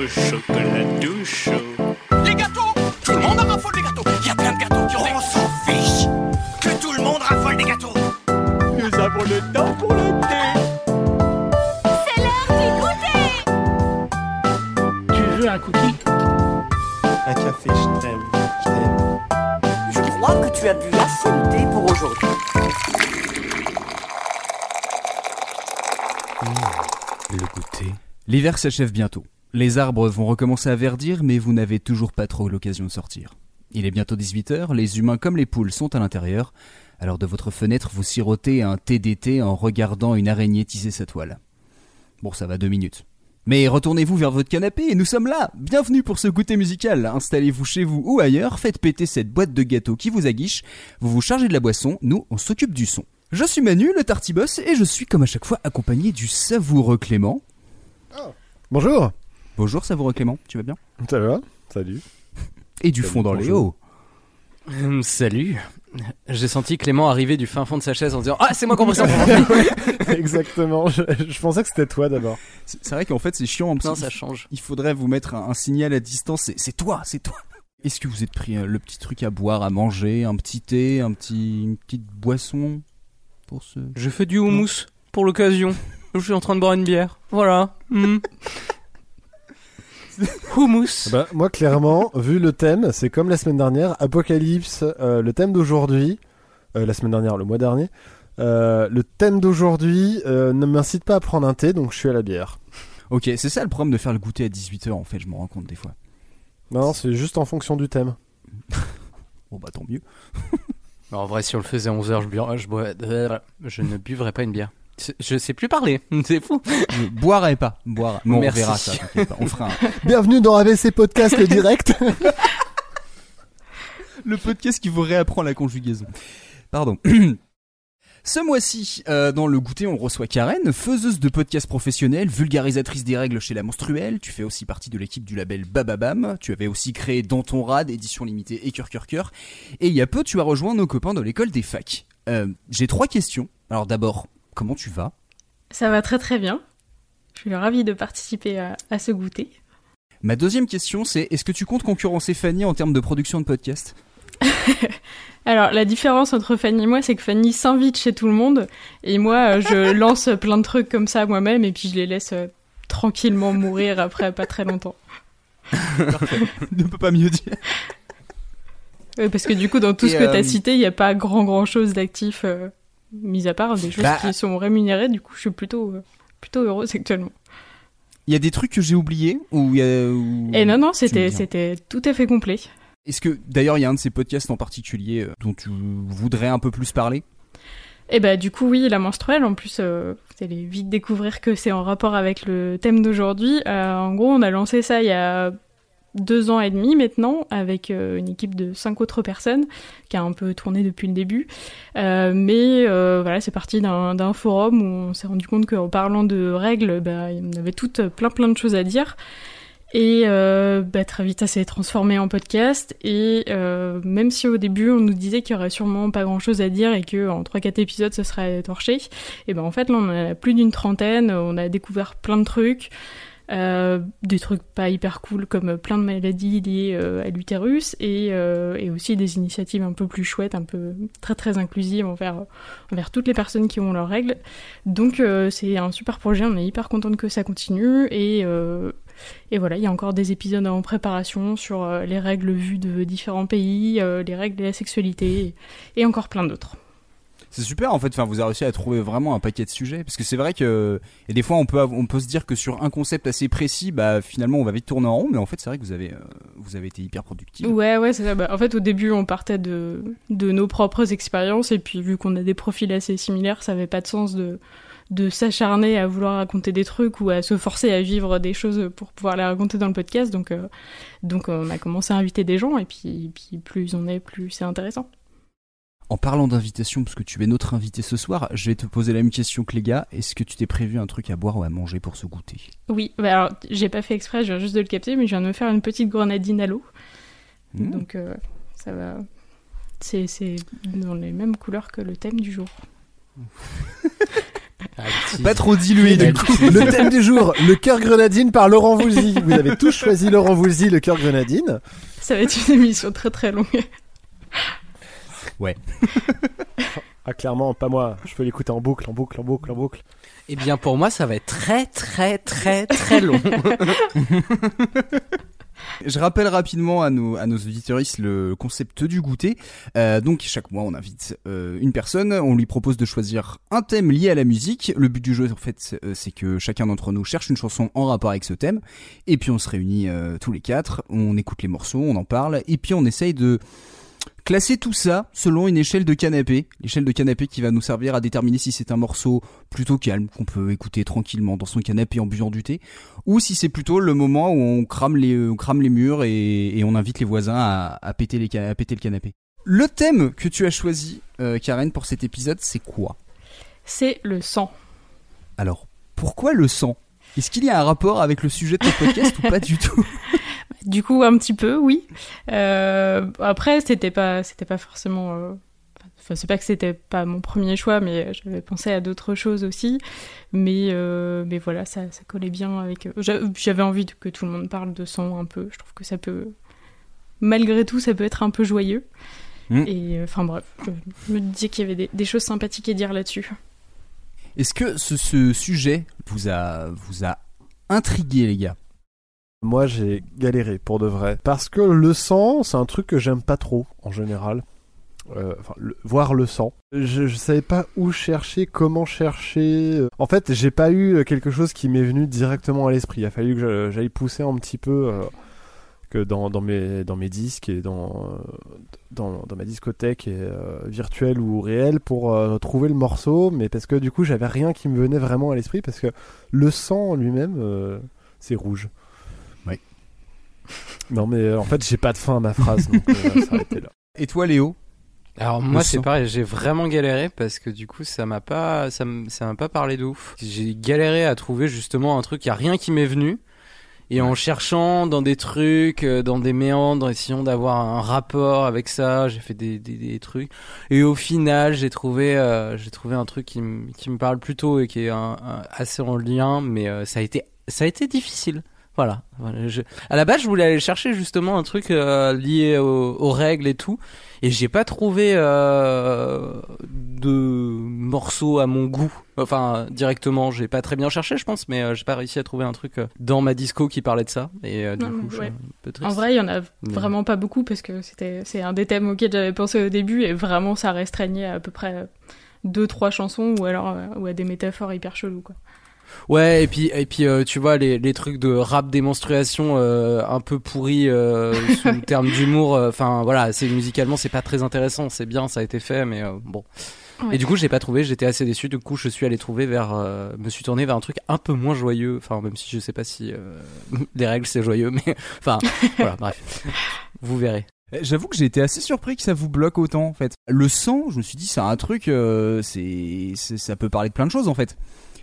au chocolat tout chaud. Les gâteaux Tout le monde en raffole des gâteaux Il y a plein de gâteaux qui ont. On s'en fiche Que tout le monde raffole des gâteaux Nous avons le temps pour le thé. C'est l'heure du goûter Tu veux un cookie? Un café, je t'aime, je t'aime. Je crois que tu as bu assez de thé pour aujourd'hui. Le goûter. L'hiver s'achève bientôt. Les arbres vont recommencer à verdir, mais vous n'avez toujours pas trop l'occasion de sortir. Il est bientôt 18h, les humains comme les poules sont à l'intérieur, alors de votre fenêtre vous sirotez un thé d'été en regardant une araignée tisser sa toile. Bon, ça va deux minutes. Mais retournez-vous vers votre canapé et nous sommes là Bienvenue pour ce goûter musical Installez-vous chez vous ou ailleurs, faites péter cette boîte de gâteaux qui vous aguiche, vous vous chargez de la boisson, nous on s'occupe du son. Je suis Manu, le Tartibos, et je suis comme à chaque fois accompagné du savoureux Clément. Bonjour. Bonjour savoureux Clément, tu vas bien? Ça va Salut. Et du Salut, fond dans les hauts. Hum, salut. J'ai senti Clément arriver du fin fond de sa chaise en disant Ah, c'est moi qu'on ressent pour Exactement. Je, je pensais que c'était toi d'abord. C'est c'est vrai qu'en fait c'est chiant, parce Non, qu'il ça change. il faudrait vous mettre un, un signal à distance, c'est- c'est toi, c'est toi. Est-ce que vous êtes pris euh, le petit truc à boire, à manger, un petit thé, un petit, une petite boisson pour ce... Je fais du houmous pour l'occasion. Je suis en train de boire une bière. Voilà. Hum. Houmous. Bah, moi, clairement, vu le thème, c'est comme la semaine dernière. Apocalypse, euh, le thème d'aujourd'hui, euh, la semaine dernière, le mois dernier. euh, le thème d'aujourd'hui euh, ne m'incite pas à prendre un thé, donc je suis à la bière. Ok, c'est ça le problème de faire le goûter à 18h en fait, je me rends compte des fois. Non, c'est juste en fonction du thème. Bon bah tant mieux. En vrai, si on le faisait à 11h, je, je, je ne buvrais pas une bière. Je sais plus parler. C'est fou. Je boirai pas, boire. Mais on verra ça, pas. On fera un- Bienvenue dans AVC Podcast, le direct. le podcast qui vous réapprend la conjugaison. Pardon. Ce mois-ci, euh, dans le goûter, on reçoit Karen, faiseuse de podcasts professionnels, vulgarisatrice des règles chez La Monstruelle. Tu fais aussi partie de l'équipe du label Bababam. Tu avais aussi créé Dans ton rad, édition limitée et cœur cœur cœur. Et il y a peu, tu as rejoint nos copains de l'école des facs. Euh, J'ai trois questions. Alors d'abord, comment tu vas? Ça va très très bien. Je suis ravie de participer à, à ce goûter. Ma deuxième question, c'est est-ce que tu comptes concurrencer Fanny en termes de production de podcasts Alors, la différence entre Fanny et moi, c'est que Fanny s'invite chez tout le monde et moi, euh, je lance plein de trucs comme ça moi-même et puis je les laisse euh, tranquillement mourir après pas très longtemps. Ne peut pas mieux dire. Parce que du coup, dans tout Et, ce que euh, t'as cité, il n'y a pas grand grand chose d'actif, euh, mis à part des choses Bah, qui sont rémunérées. Du coup, je suis plutôt, euh, plutôt heureuse actuellement. Il y a des trucs que j'ai oubliés ou il a- Et non, non, me c'était dis. c'était tout à fait complet. Est-ce que d'ailleurs il y a un de ces podcasts en particulier euh, dont tu voudrais un peu plus parler? Et bah du coup oui, la menstruelle, en plus euh, vous allez vite découvrir que c'est en rapport avec le thème d'aujourd'hui. Euh, en gros on a lancé ça il y a deux ans et demi maintenant avec euh, une équipe de cinq autres personnes qui a un peu tourné depuis le début. Euh, mais euh, voilà, c'est parti d'un forum où on s'est rendu compte qu'en parlant de règles, bah, avait toutes plein plein de choses à dire. Et bah, très vite, ça s'est transformé en podcast. Et même si au début, on nous disait qu'il y aurait sûrement pas grand-chose à dire et que en 3-4 épisodes, ce serait torché, et ben en fait, là, on en a plus d'une trentaine. On a découvert plein de trucs. Euh, des trucs pas hyper cool comme plein de maladies liées euh, à l'utérus et, euh, et aussi des initiatives un peu plus chouettes, un peu très très inclusives envers, envers toutes les personnes qui ont leurs règles. Donc euh, c'est un super projet, on est hyper contente que ça continue et, euh, et voilà, il y a encore des épisodes en préparation sur euh, les règles vues de différents pays, euh, les règles de la sexualité et encore plein d'autres. C'est super en fait, enfin, vous avez réussi à trouver vraiment un paquet de sujets parce que c'est vrai que et des fois on peut on peut se dire que sur un concept assez précis, bah finalement on va vite tourner en rond, mais en fait c'est vrai que vous avez euh, vous avez été hyper productif. Ouais, ouais, c'est ça. Bah, en fait, au début, on partait de, de nos propres expériences, et puis vu qu'on a des profils assez similaires, ça avait pas de sens de, de s'acharner à vouloir raconter des trucs ou à se forcer à vivre des choses pour pouvoir les raconter dans le podcast. Donc, euh, donc on a commencé à inviter des gens, et puis, puis plus on est, plus c'est intéressant. En parlant d'invitation, parce que tu es notre invité ce soir, je vais te poser la même question que les gars. Est-ce que tu t'es prévu un truc à boire ou à manger pour ce goûter? Oui, bah alors, j'ai pas fait exprès, je viens juste de le capter, mais je viens de me faire une petite grenadine à l'eau. Mmh. Donc, euh, ça va. C'est c'est dans les mêmes couleurs que le thème du jour. Pas trop dilué du coup. Le thème du jour, le cœur grenadine par Laurent Voulzy. Vous avez tous choisi Laurent Voulzy, le cœur grenadine. Ça va être une émission très très longue. Ah, clairement, pas moi. Je peux l'écouter en boucle, en boucle, en boucle, en boucle. Eh bien, pour moi, ça va être très, très, très, très long. Je rappelle rapidement à nos, à nos le concept du goûter. Euh, donc chaque mois on invite euh, une personne, on lui propose de choisir un thème lié à la musique. Le but du jeu en fait c'est- euh, c'est que chacun d'entre nous cherche une chanson en rapport avec ce thème. Et puis on se réunit euh, tous les quatre, on écoute les morceaux, on en parle, et puis on essaye de classer tout ça selon une échelle de canapé. L'échelle de canapé qui va nous servir à déterminer si c'est un morceau plutôt calme qu'on peut écouter tranquillement dans son canapé en buvant du thé ou si c'est plutôt le moment où on crame les, on crame les murs et, et on invite les voisins à, à péter les, ca- à péter le canapé. Le thème que tu as choisi, euh, Karen, pour cet épisode, c'est quoi? C'est le sang. Alors, pourquoi le sang? Est-ce qu'il y a un rapport avec le sujet de ton podcast ou pas du tout? Du coup, un petit peu, oui. Euh, après, c'était pas, c'était pas forcément. euh, Enfin, c'est pas que c'était pas mon premier choix, mais j'avais pensé à d'autres choses aussi. Mais, euh, mais voilà, ça, ça collait bien avec. j'a- J'avais envie de- que tout le monde parle de sang un peu. Je trouve que ça peut. Malgré tout, ça peut être un peu joyeux. Mm. Et enfin bref, je me disais qu'il y avait des, des choses sympathiques à dire là-dessus. Est-ce que ce, ce sujet vous a, vous a intrigué, les gars? Moi, j'ai galéré pour de vrai. Parce que le sang, c'est un truc que j'aime pas trop, en général. Euh, enfin, voir le sang. Je, savais pas où chercher, comment chercher. En fait, j'ai pas eu quelque chose qui m'est venu directement à l'esprit. Il a fallu que j'aille pousser un petit peu euh, que dans, mes, dans mes disques et dans, euh, dans, ma discothèque virtuelle ou réelle pour trouver le morceau. Mais parce que du coup, j'avais rien qui me venait vraiment à l'esprit. Parce que le sang lui-même, c'est rouge. Non, mais euh, en fait, j'ai pas de fin à ma phrase. donc euh, ça va s'arrêter là. Et toi, Léo? Alors moi c'est pareil, j'ai vraiment galéré parce que du coup ça m'a pas ça m'a pas parlé de ouf. J'ai galéré à trouver justement un truc, il y a rien qui m'est venu. Et en cherchant dans des trucs, euh, dans des méandres, en essayant d'avoir un rapport avec ça, j'ai fait des, des, des trucs. Et au final, j'ai trouvé, euh, j'ai trouvé un truc qui, me- qui me parle plutôt et qui est un- un- assez en lien, mais euh, ça a été, ça a été difficile. Voilà. Voilà, je- À la base, je voulais aller chercher justement un truc euh, lié aux, aux règles et tout, et j'ai pas trouvé euh, de morceaux à mon goût. Enfin, directement, j'ai pas très bien cherché, je pense, mais euh, j'ai pas réussi à trouver un truc dans ma disco qui parlait de ça. Et du Non, coup, mais je suis ouais. un peu triste. En vrai, il y en a vraiment pas beaucoup parce que c'était c'est un des thèmes auxquels j'avais pensé au début et vraiment ça restreignait à, peu près deux trois chansons ou alors ou à des métaphores hyper cheloues quoi. Ouais, et puis et puis euh, tu vois les, les trucs de rap démonstration euh, un peu pourris euh, sous le terme d'humour. euh, Enfin voilà, c'est musicalement c'est pas très intéressant. C'est bien, ça a été fait, mais euh, bon. Ouais. Et du coup, j'ai pas trouvé. J'étais assez déçu. Du coup, je suis allé trouver vers, euh, me suis tourné vers un truc un peu moins joyeux. Enfin, même si je sais pas si euh, les règles c'est joyeux, mais enfin voilà, bref, vous verrez. Eh, J'avoue que j'ai été assez surpris que ça vous bloque autant en fait. Le sang, je me suis dit c'est un truc, euh, c'est, c'est- ça peut parler de plein de choses en fait.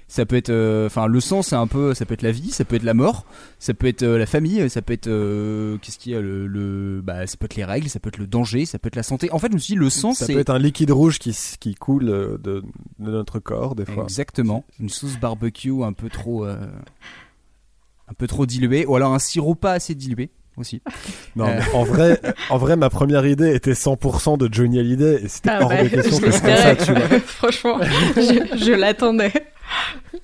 Ça peut être, euh, enfin le sang c'est un peu, ça peut être la vie, ça peut être la mort, ça peut être euh, la famille, ça peut être, euh, qu'est-ce qu'il y a le, le, bah ça peut être les règles, ça peut être le danger, ça peut être la santé. En fait je me suis dit le sang Ça peut être un liquide rouge qui, coule de, de notre corps, des fois. exactement une sauce barbecue un peu trop, un peu trop diluée, ou alors un sirop pas assez dilué aussi. Non, Euh. en vrai, en vrai, ma première idée était 100% de Johnny Hallyday et c'était Ah hors bah, de question que ça, tu vois. Franchement, je, je l'attendais.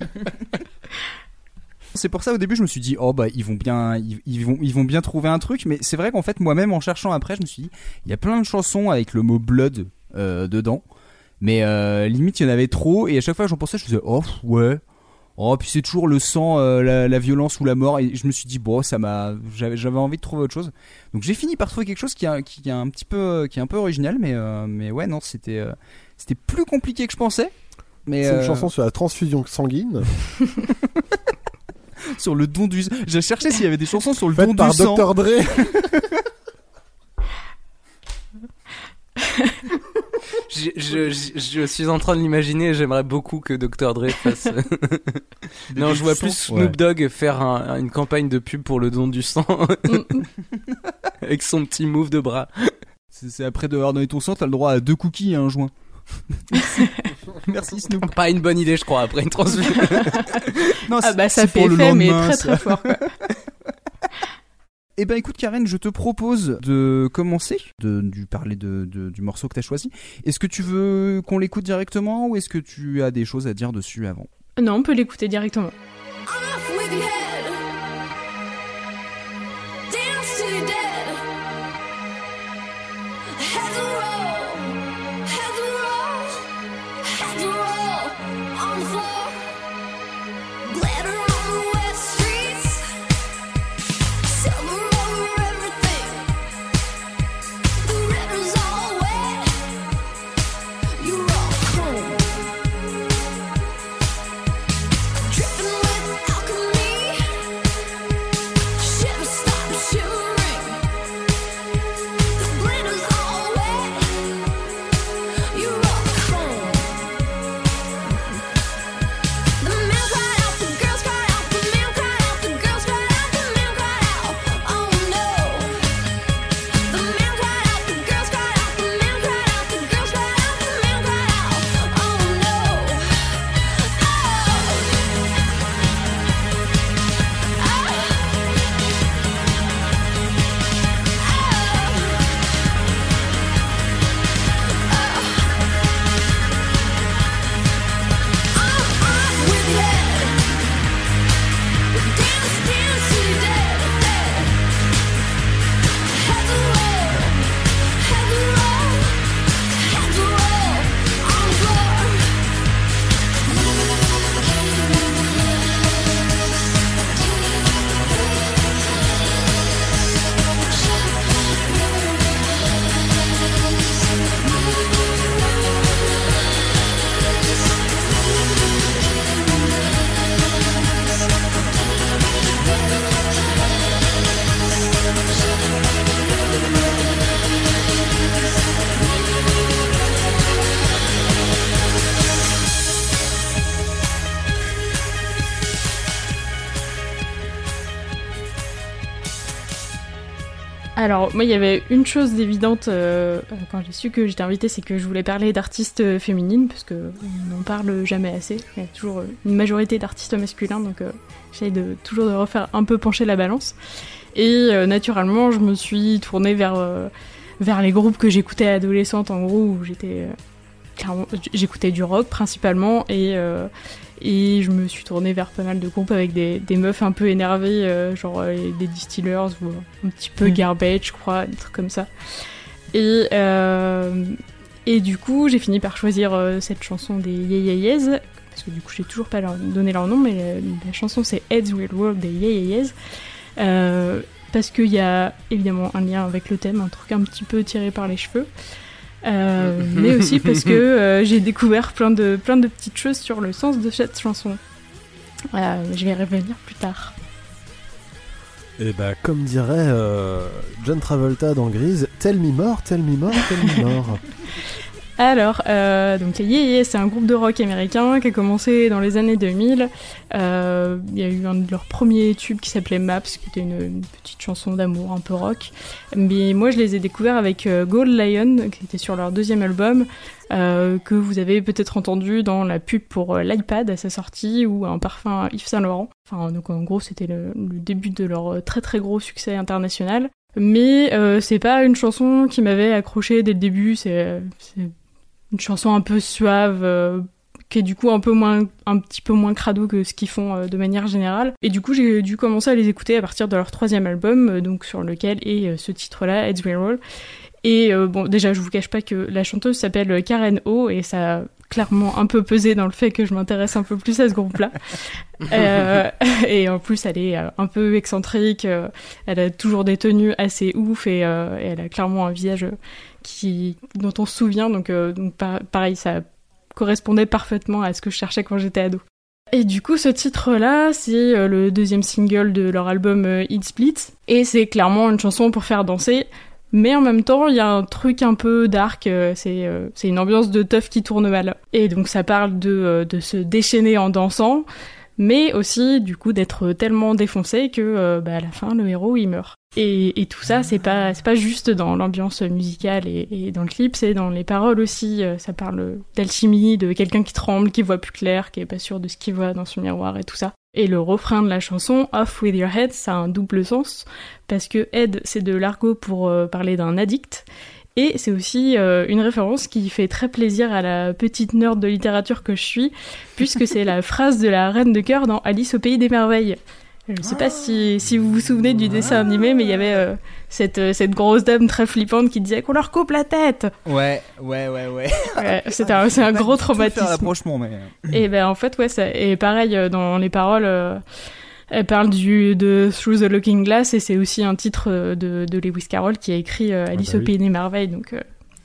C'est pour ça au début je me suis dit oh bah ils vont bien ils, ils vont ils vont bien trouver un truc mais c'est vrai qu'en fait moi-même en cherchant après je me suis dit il y a plein de chansons avec le mot blood euh, dedans mais euh, limite il y en avait trop et à chaque fois que j'en pensais je me disais oh ouais oh puis c'est toujours le sang euh, la, la violence ou la mort. Et je me suis dit bon ça m'a j'avais j'avais envie de trouver autre chose. Donc j'ai fini par trouver quelque chose qui a un petit peu qui est un peu original mais euh, mais ouais non c'était euh, c'était plus compliqué que je pensais. Mais C'est une euh, chanson sur la transfusion sanguine, sur le don du j'ai cherché s'il y avait des chansons sur le don faite du par sang. Dr. Dre. Je, je, je, je suis en train de l'imaginer. et J'aimerais beaucoup que Dr Dre fasse. non, je vois plus Snoop Ouais. Dogg faire un- une campagne de pub pour le don du sang avec son petit move de bras. C'est après de avoir donné ton sang, t'as le droit à deux cookies et un joint. Merci Snoop. Pas une bonne idée, je crois, après une transfusion. Non, Ah bah ça fait effet, mais très très fort. quoi. Eh ben écoute Karen, je te propose de commencer, de, du parler de, de- du morceau que tu as choisi. Est-ce que tu veux qu'on l'écoute directement ou est-ce que tu as des choses à dire dessus avant? Non, on peut l'écouter directement. Alors, moi, il y avait une chose d'évidente euh, quand j'ai su que j'étais invitée, c'est que je voulais parler d'artistes euh, féminines, parce que on n'en parle jamais assez. Il y a toujours euh, une majorité d'artistes masculins, donc euh, j'essaye de toujours de refaire un peu pencher la balance. Et naturellement, je me suis tournée vers les groupes que j'écoutais adolescente, en gros, où j'étais j'écoutais du rock principalement, et et je me suis tournée vers pas mal de groupes avec des, des meufs un peu énervées, euh, genre euh, des Distillers ou un petit peu Mm. Garbage, je crois, des trucs comme ça. Et, euh, et du coup, j'ai fini par choisir cette chanson des Yeah Yeahs, parce que du coup, j'ai toujours pas leur, donné leur nom, mais la chanson c'est Heads Will Roll des Yeah. Euh, parce qu'il y a évidemment un lien avec le thème, un truc un petit peu tiré par les cheveux. Euh, mais aussi parce que euh, j'ai découvert plein de, plein de petites choses sur le sens de cette chanson. Euh, je vais y revenir plus tard. Et bah, comme dirait euh, John Travolta dans Grise, Tell me more, tell me more, tell me more. Alors, euh, donc Yeah Yeah, c'est un groupe de rock américain qui a commencé dans les années 2000. Euh, Il y a eu un de leurs premiers tubes qui s'appelait Maps, qui était une, petite chanson d'amour un peu rock. Mais moi, je les ai découverts avec euh, Gold Lion, qui était sur leur deuxième album, que vous avez peut-être entendu dans la pub pour l'iPad à sa sortie, ou un parfum Yves Saint Laurent. Enfin, donc en gros, c'était le, début de leur très très gros succès international. Mais c'est pas une chanson qui m'avait accroché dès le début. C'est une chanson un peu suave, euh, qui est du coup un peu moins, un petit peu moins crado que ce qu'ils font euh, de manière générale. Et du coup, j'ai dû commencer à les écouter à partir de leur troisième album, euh, donc sur lequel est ce titre-là, Heads Will Roll. Et euh, bon, déjà, je vous cache pas que la chanteuse s'appelle Karen O et ça a clairement un peu pesé dans le fait que je m'intéresse un peu plus à ce groupe-là. Euh, et en plus, elle est un peu excentrique, elle a toujours des tenues assez ouf et, euh, et elle a clairement un visage qui, dont on se souvient. Donc, euh, pareil, ça correspondait parfaitement à ce que je cherchais quand j'étais ado. Et du coup, ce titre-là, c'est euh, le deuxième single de leur album euh, It Split. Et c'est clairement une chanson pour faire danser. Mais en même temps, il y a un truc un peu dark, c'est une ambiance de teuf qui tourne mal. Et donc ça parle de, de se déchaîner en dansant, mais aussi du coup d'être tellement défoncé que euh, bah, à la fin le héros il meurt. Et, et tout ça c'est pas c'est pas juste dans l'ambiance musicale et, dans le clip, c'est dans les paroles aussi. Euh, Ça parle d'alchimie, de quelqu'un qui tremble, qui voit plus clair, qui est pas sûr de ce qu'il voit dans son miroir et tout ça. Et le refrain de la chanson Off with your head, ça a un double sens parce que head c'est de l'argot pour euh, parler d'un addict et c'est aussi euh, une référence qui fait très plaisir à la petite nerd de littérature que je suis, puisque c'est la phrase de la reine de cœur dans Alice au pays des merveilles. Je sais pas si, si vous vous souvenez du dessin animé, mais il y avait euh, cette, euh, cette grosse dame très flippante qui disait qu'on leur coupe la tête. Ouais, ouais, ouais, ouais. Ouais, c'est un, c'est un gros Faire traumatisme. l'approchement, mais. Et ben en fait ouais ça et pareil dans les paroles euh, elle parle du de Through the Looking Glass et c'est aussi un titre euh, de, de Lewis Carroll qui a écrit euh, Alice bah au pays des merveilles donc euh,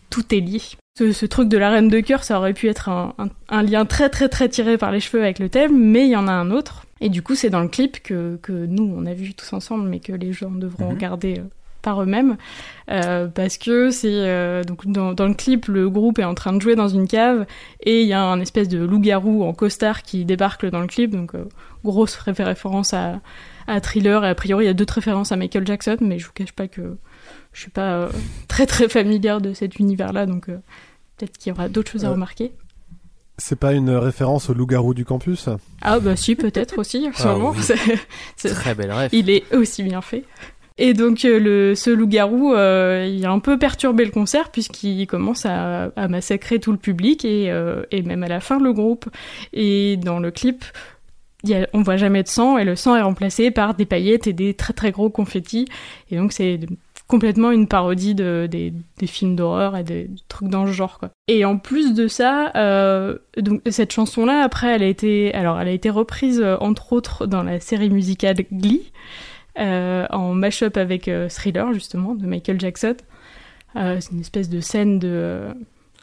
tout est lié. Ce, ce truc de la reine de cœur, ça aurait pu être un, un, un lien très très très tiré par les cheveux avec le thème, mais il y en a un autre. Et du coup, c'est dans le clip que, que nous, on a vu tous ensemble, mais que les gens devront Mhm. regarder par eux-mêmes. Euh, parce que c'est euh, donc dans, dans le clip, le groupe est en train de jouer dans une cave et il y a un espèce de loup-garou en costard qui débarque dans le clip. Donc euh, grosse réfé- référence à, à Thriller et a priori il y a d'autres références à Michael Jackson, mais je vous cache pas que je suis pas euh, très très familière de cet univers-là, donc euh, peut-être qu'il y aura d'autres choses à remarquer. C'est pas une référence au loup-garou du campus? Ah bah si peut-être aussi, sûrement. oui. C'est- Très belle ref. il est aussi bien fait. Et donc euh, le, ce loup-garou, euh, il a un peu perturbé le concert puisqu'il commence à, massacrer tout le public et, euh, et même à la fin le groupe. Et dans le clip, a, on voit jamais de sang et le sang est remplacé par des paillettes et des très très gros confettis. Et donc c'est complètement une parodie de, des, des films d'horreur et des trucs dans ce genre. Et en plus de ça, donc cette chanson là après elle a été alors elle a été reprise entre autres dans la série musicale Glee en mash-up avec euh, Thriller justement de Michael Jackson. Euh, c'est une espèce de scène de euh,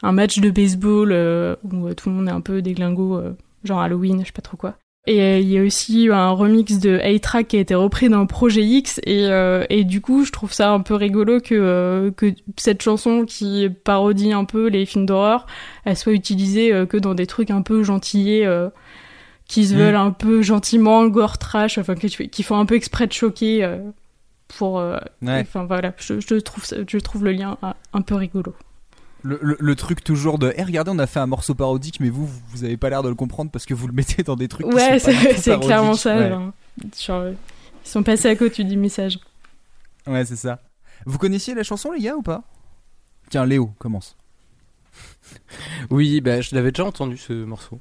un match de baseball euh, où euh, tout le monde est un peu déglingo, euh, genre Halloween, je sais pas trop quoi. Et euh, il y a aussi un remix de A-Track qui a été repris dans Projet X et, euh, et du coup je trouve ça un peu rigolo que, euh, que cette chanson qui parodie un peu les films d'horreur, elle soit utilisée euh, que dans des trucs un peu gentillés euh, qui se Mm. veulent un peu gentiment gore trash, enfin qui, qui font un peu exprès de choquer euh, pour... euh, Ouais. Enfin voilà, je, je, trouve, ça- je trouve le lien euh, un peu rigolo. Le, le- le truc toujours de, eh regardez, on a fait un morceau parodique, mais vous, vous avez pas l'air de le comprendre parce que vous le mettez dans des trucs. Ouais, c'est clairement ça. Ouais, genre. Genre, ils sont passés à côté du message. Ouais, c'est ça. Vous connaissiez la chanson, les gars, ou pas? Tiens, Léo, commence. Oui, bah, je l'avais déjà entendu ce morceau.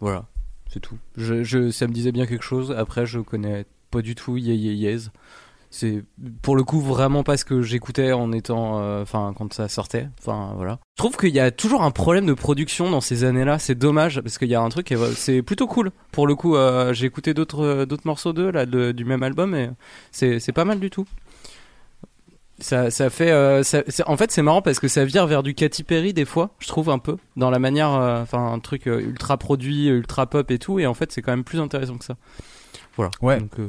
Voilà, c'est tout. Ça me disait bien quelque chose. Après, je connais pas du tout Ye. C'est pour le coup vraiment pas ce que j'écoutais en étant, euh, enfin quand ça sortait. Enfin voilà. Je trouve qu'il y a toujours un problème de production dans ces années-là. C'est dommage parce qu'il y a un truc, c'est plutôt cool. Pour le coup, euh, j'ai écouté d'autres euh, d'autres morceaux d'eux là du même album et c'est pas mal du tout. Ça, ça fait, euh, ça- c'est- en fait, c'est marrant parce que ça vire vers du Katy Perry des fois, je trouve un peu, dans la manière, euh, enfin, un truc euh, ultra produit, ultra pop et tout, et en fait, c'est quand même plus intéressant que ça. Voilà. Ouais. Donc, euh,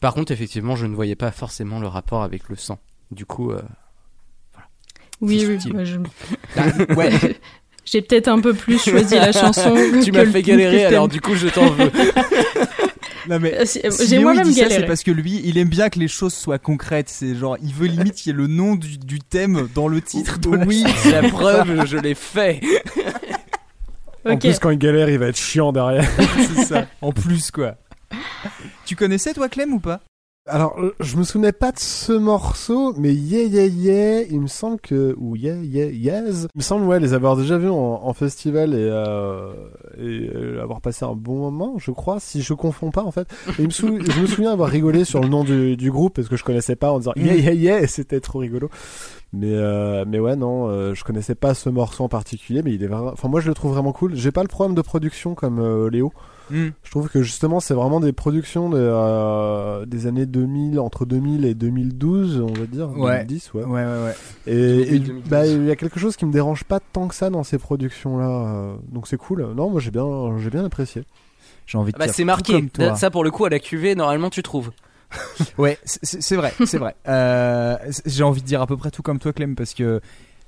Par contre, effectivement, je ne voyais pas forcément le rapport avec le sang. Du coup, euh, Oui, oui, moi, je- ouais. J'ai peut-être un peu plus choisi la chanson. tu m'as fait galérer, alors du coup, je t'en veux. Non, mais. Euh, c'est- Si J'ai moi-même dit ça, galéré. c'est parce que lui, il aime bien que les choses soient concrètes. C'est genre, il veut limite qu'il y ait le nom du, du thème dans le titre. de la oui, c'est la preuve, je l'ai fait. En plus, quand il galère, il va être chiant derrière. c'est ça. En plus, quoi. Tu connaissais, toi, Clem, ou pas? Alors, euh, je me souvenais pas de ce morceau, mais Yeah Yeah Yeah, il me semble que. Ou Yeah Yeah Yes. Il me semble, ouais, les avoir déjà vus en, festival et, euh, et euh, avoir passé un bon moment, je crois, si je confonds pas en fait. Et je me souviens avoir rigolé sur le nom du, groupe parce que je connaissais pas en disant Yeah Yeah Yeah, c'était trop rigolo. Mais, euh, mais ouais, non, euh, je connaissais pas ce morceau en particulier, mais il est vraiment. Enfin, moi je le trouve vraiment cool. J'ai pas le problème de production comme Léo. Hmm. Je trouve que justement, c'est vraiment des productions de, euh, des années 2000, entre 2000 et 2012, on va dire. Ouais. 2010, ouais. Ouais, ouais, ouais. Et, et 2012. bah, il y a quelque chose qui me dérange pas tant que ça dans ces productions-là. euh, donc c'est cool. Non, moi j'ai bien, j'ai bien apprécié. J'ai envie de Ah bah, dire c'est marqué. comme toi. Ça, pour le coup, à la QV, normalement, tu trouves. Ouais, c'est- vrai, c'est vrai. Euh, J'ai envie de dire à peu près tout comme toi, Clem, parce que.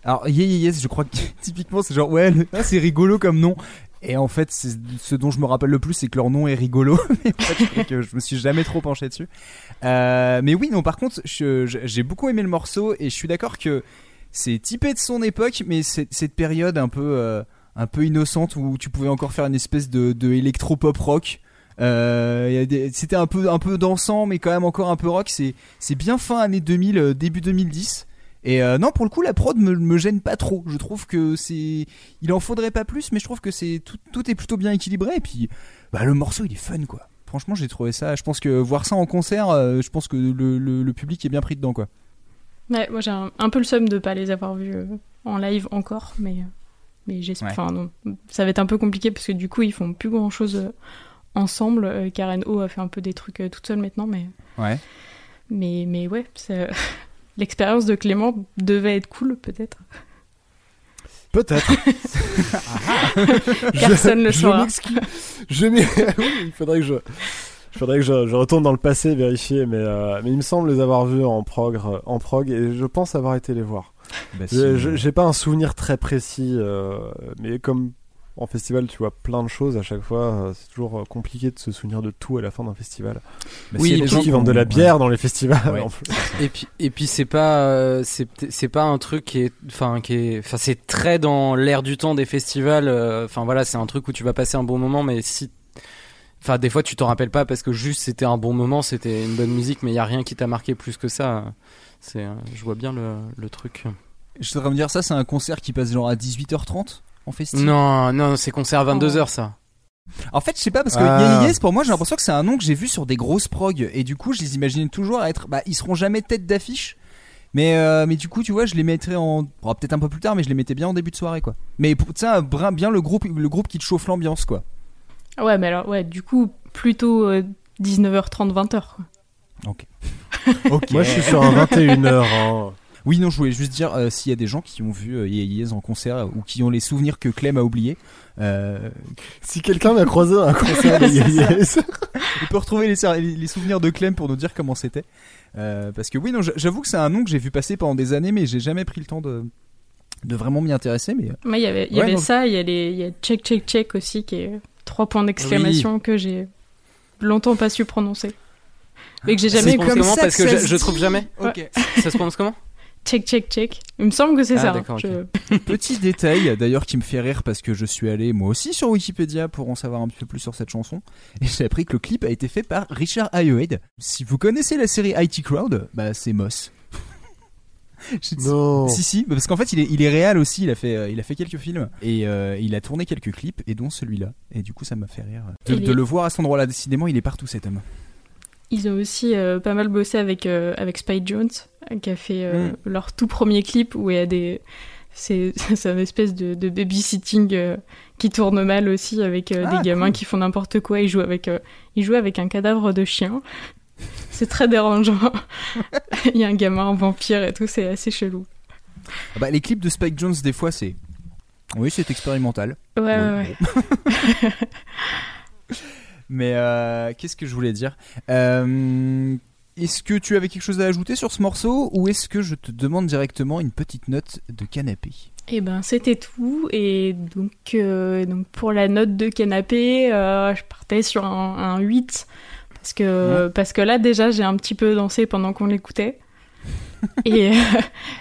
Alors, Yeah Yeah Yes, je crois que typiquement, c'est genre, ouais, le- ah, c'est rigolo comme nom. Et en fait, ce dont je me rappelle le plus, c'est que leur nom est rigolo. mais je me suis jamais trop penché dessus. Euh, mais oui, non, par contre, j'ai beaucoup aimé le morceau et je suis d'accord que c'est typé de son époque, mais cette période un peu, euh, un peu innocente où tu pouvais encore faire une espèce de, de électro-pop rock. Euh, C'était un peu, un peu dansant, mais quand même encore un peu rock. C'est bien fin année 2000, euh, début 2010. Et euh, non, pour le coup, la prod me, me gêne pas trop. Je trouve que c'est, il en faudrait pas plus, mais je trouve que c'est tout, tout est plutôt bien équilibré. Et puis, bah, le morceau, il est fun, quoi. Franchement, j'ai trouvé ça. Je pense que voir ça en concert, euh, je pense que le, le, le public est bien pris dedans, quoi. Ouais, moi j'ai un, un peu le seum de pas les avoir vus euh, en live encore, mais, mais j'espère. Ouais. Enfin, non, ça va être un peu compliqué parce que du coup ils font plus grand chose ensemble. Karen O a fait un peu des trucs toute seule maintenant, mais, Ouais. mais, mais ouais, c'est- l'expérience de Clément devait être cool peut-être. Peut-être. Personne le je saura. Je oui, il faudrait que je. Il faudrait que je, je retourne dans le passé vérifier, mais, euh, mais il me semble les avoir vus en prog, en prog et je pense avoir été les voir. Bah, si, J'ai pas un souvenir très précis, euh, mais comme en festival tu vois plein de choses à chaque fois, euh, c'est toujours euh, compliqué de se souvenir de tout à la fin d'un festival. bah, Oui, s'il y a Les des gens qui vendent de la ouais. bière dans les festivals. Ouais. en plus. Et puis, et puis c'est pas, euh, c'est, c'est pas un truc qui est, enfin, qui est, enfin, c'est très dans l'air du temps des festivals. euh, Enfin voilà, c'est un truc où tu vas passer un bon moment, mais si, enfin, des fois tu t'en rappelles pas parce que juste c'était un bon moment, c'était une bonne musique, mais il y a rien qui t'a marqué plus que ça. C'est, je vois bien le, le truc. Je voudrais me dire, ça, c'est un concert qui passe genre à 18h30 en festival. Non, non, c'est concert à 22 h ça. En fait, je sais pas parce que Ah. Yes, pour moi, j'ai l'impression que c'est un nom que j'ai vu sur des grosses prog et du coup, je les imaginais toujours être. Bah, ils seront jamais tête d'affiche. Mais, euh, mais du coup, tu vois, je les mettrais en. bon, peut-être un peu plus tard, mais je les mettais bien en début de soirée, quoi. Mais brin- bien le groupe, le groupe qui te chauffe l'ambiance, quoi. Ouais, mais alors, ouais, du coup, plutôt euh, 19h30, 20h. Quoi. Ok. Moi je suis sur un 21h. hein. Oui, non, je voulais juste dire euh, s'il y a des gens qui ont vu euh, Yeah Yeah Yes en concert euh, ou qui ont les souvenirs que Clem a oubliés. Euh, Si quelqu'un m'a croisé à un concert de ça. Yes, on peut retrouver les, souvenirs de Clem pour nous dire comment c'était. Euh, parce que oui, non, j'avoue que c'est un nom que j'ai vu passer pendant des années, mais j'ai jamais pris le temps de, de vraiment m'y intéresser. Mais il y avait, il y Ouais, avait non. ça, il y a les, y a check, check, check aussi, qui est trois points d'exclamation que j'ai longtemps pas su prononcer. Mais que j'ai jamais C'est comme écouté. comment Parce que ça je- se je trouve jamais. Ok. Ça se prononce comment? Check, check, check. Il me semble que c'est Ah, ça. hein. Je- Petit détail d'ailleurs qui me fait rire parce que je suis allé moi aussi sur Wikipédia pour en savoir un petit peu plus sur cette chanson et j'ai appris que le clip a été fait par Richard Ayoade. Si vous connaissez la série IT Crowd, bah c'est Moss. Je- Non. Si si, parce qu'en fait il est il est réel aussi, il a fait euh, il a fait quelques films et euh, il a tourné quelques clips et dont celui-là et du coup ça m'a fait rire de, Et de les- le voir à cet endroit-là. Décidément il est partout cet homme. Ils ont aussi euh, pas mal bossé avec, euh, avec Spike Jones, euh, qui a fait Mm. leur tout premier clip où il y a des. C'est c'est une espèce de, de babysitting euh, qui tourne mal aussi avec euh, Ah, des gamins cool. qui font n'importe quoi. Ils jouent avec, euh, ils jouent avec un cadavre de chien. C'est très dérangeant. Il y a un gamin en vampire et tout, c'est assez chelou. Ah bah, les clips de Spike Jones des fois c'est oui c'est expérimental. Ouais, ouais, ouais. Mais euh, qu'est-ce que je voulais dire? Euh, Est-ce que tu avais quelque chose à ajouter sur ce morceau? Ou est-ce que je te demande directement une petite note de canapé? Et ben c'était tout et donc euh, donc pour la note de canapé, je partais sur un, un 8 parce que parce que là déjà j'ai un petit peu dansé pendant qu'on l'écoutait. et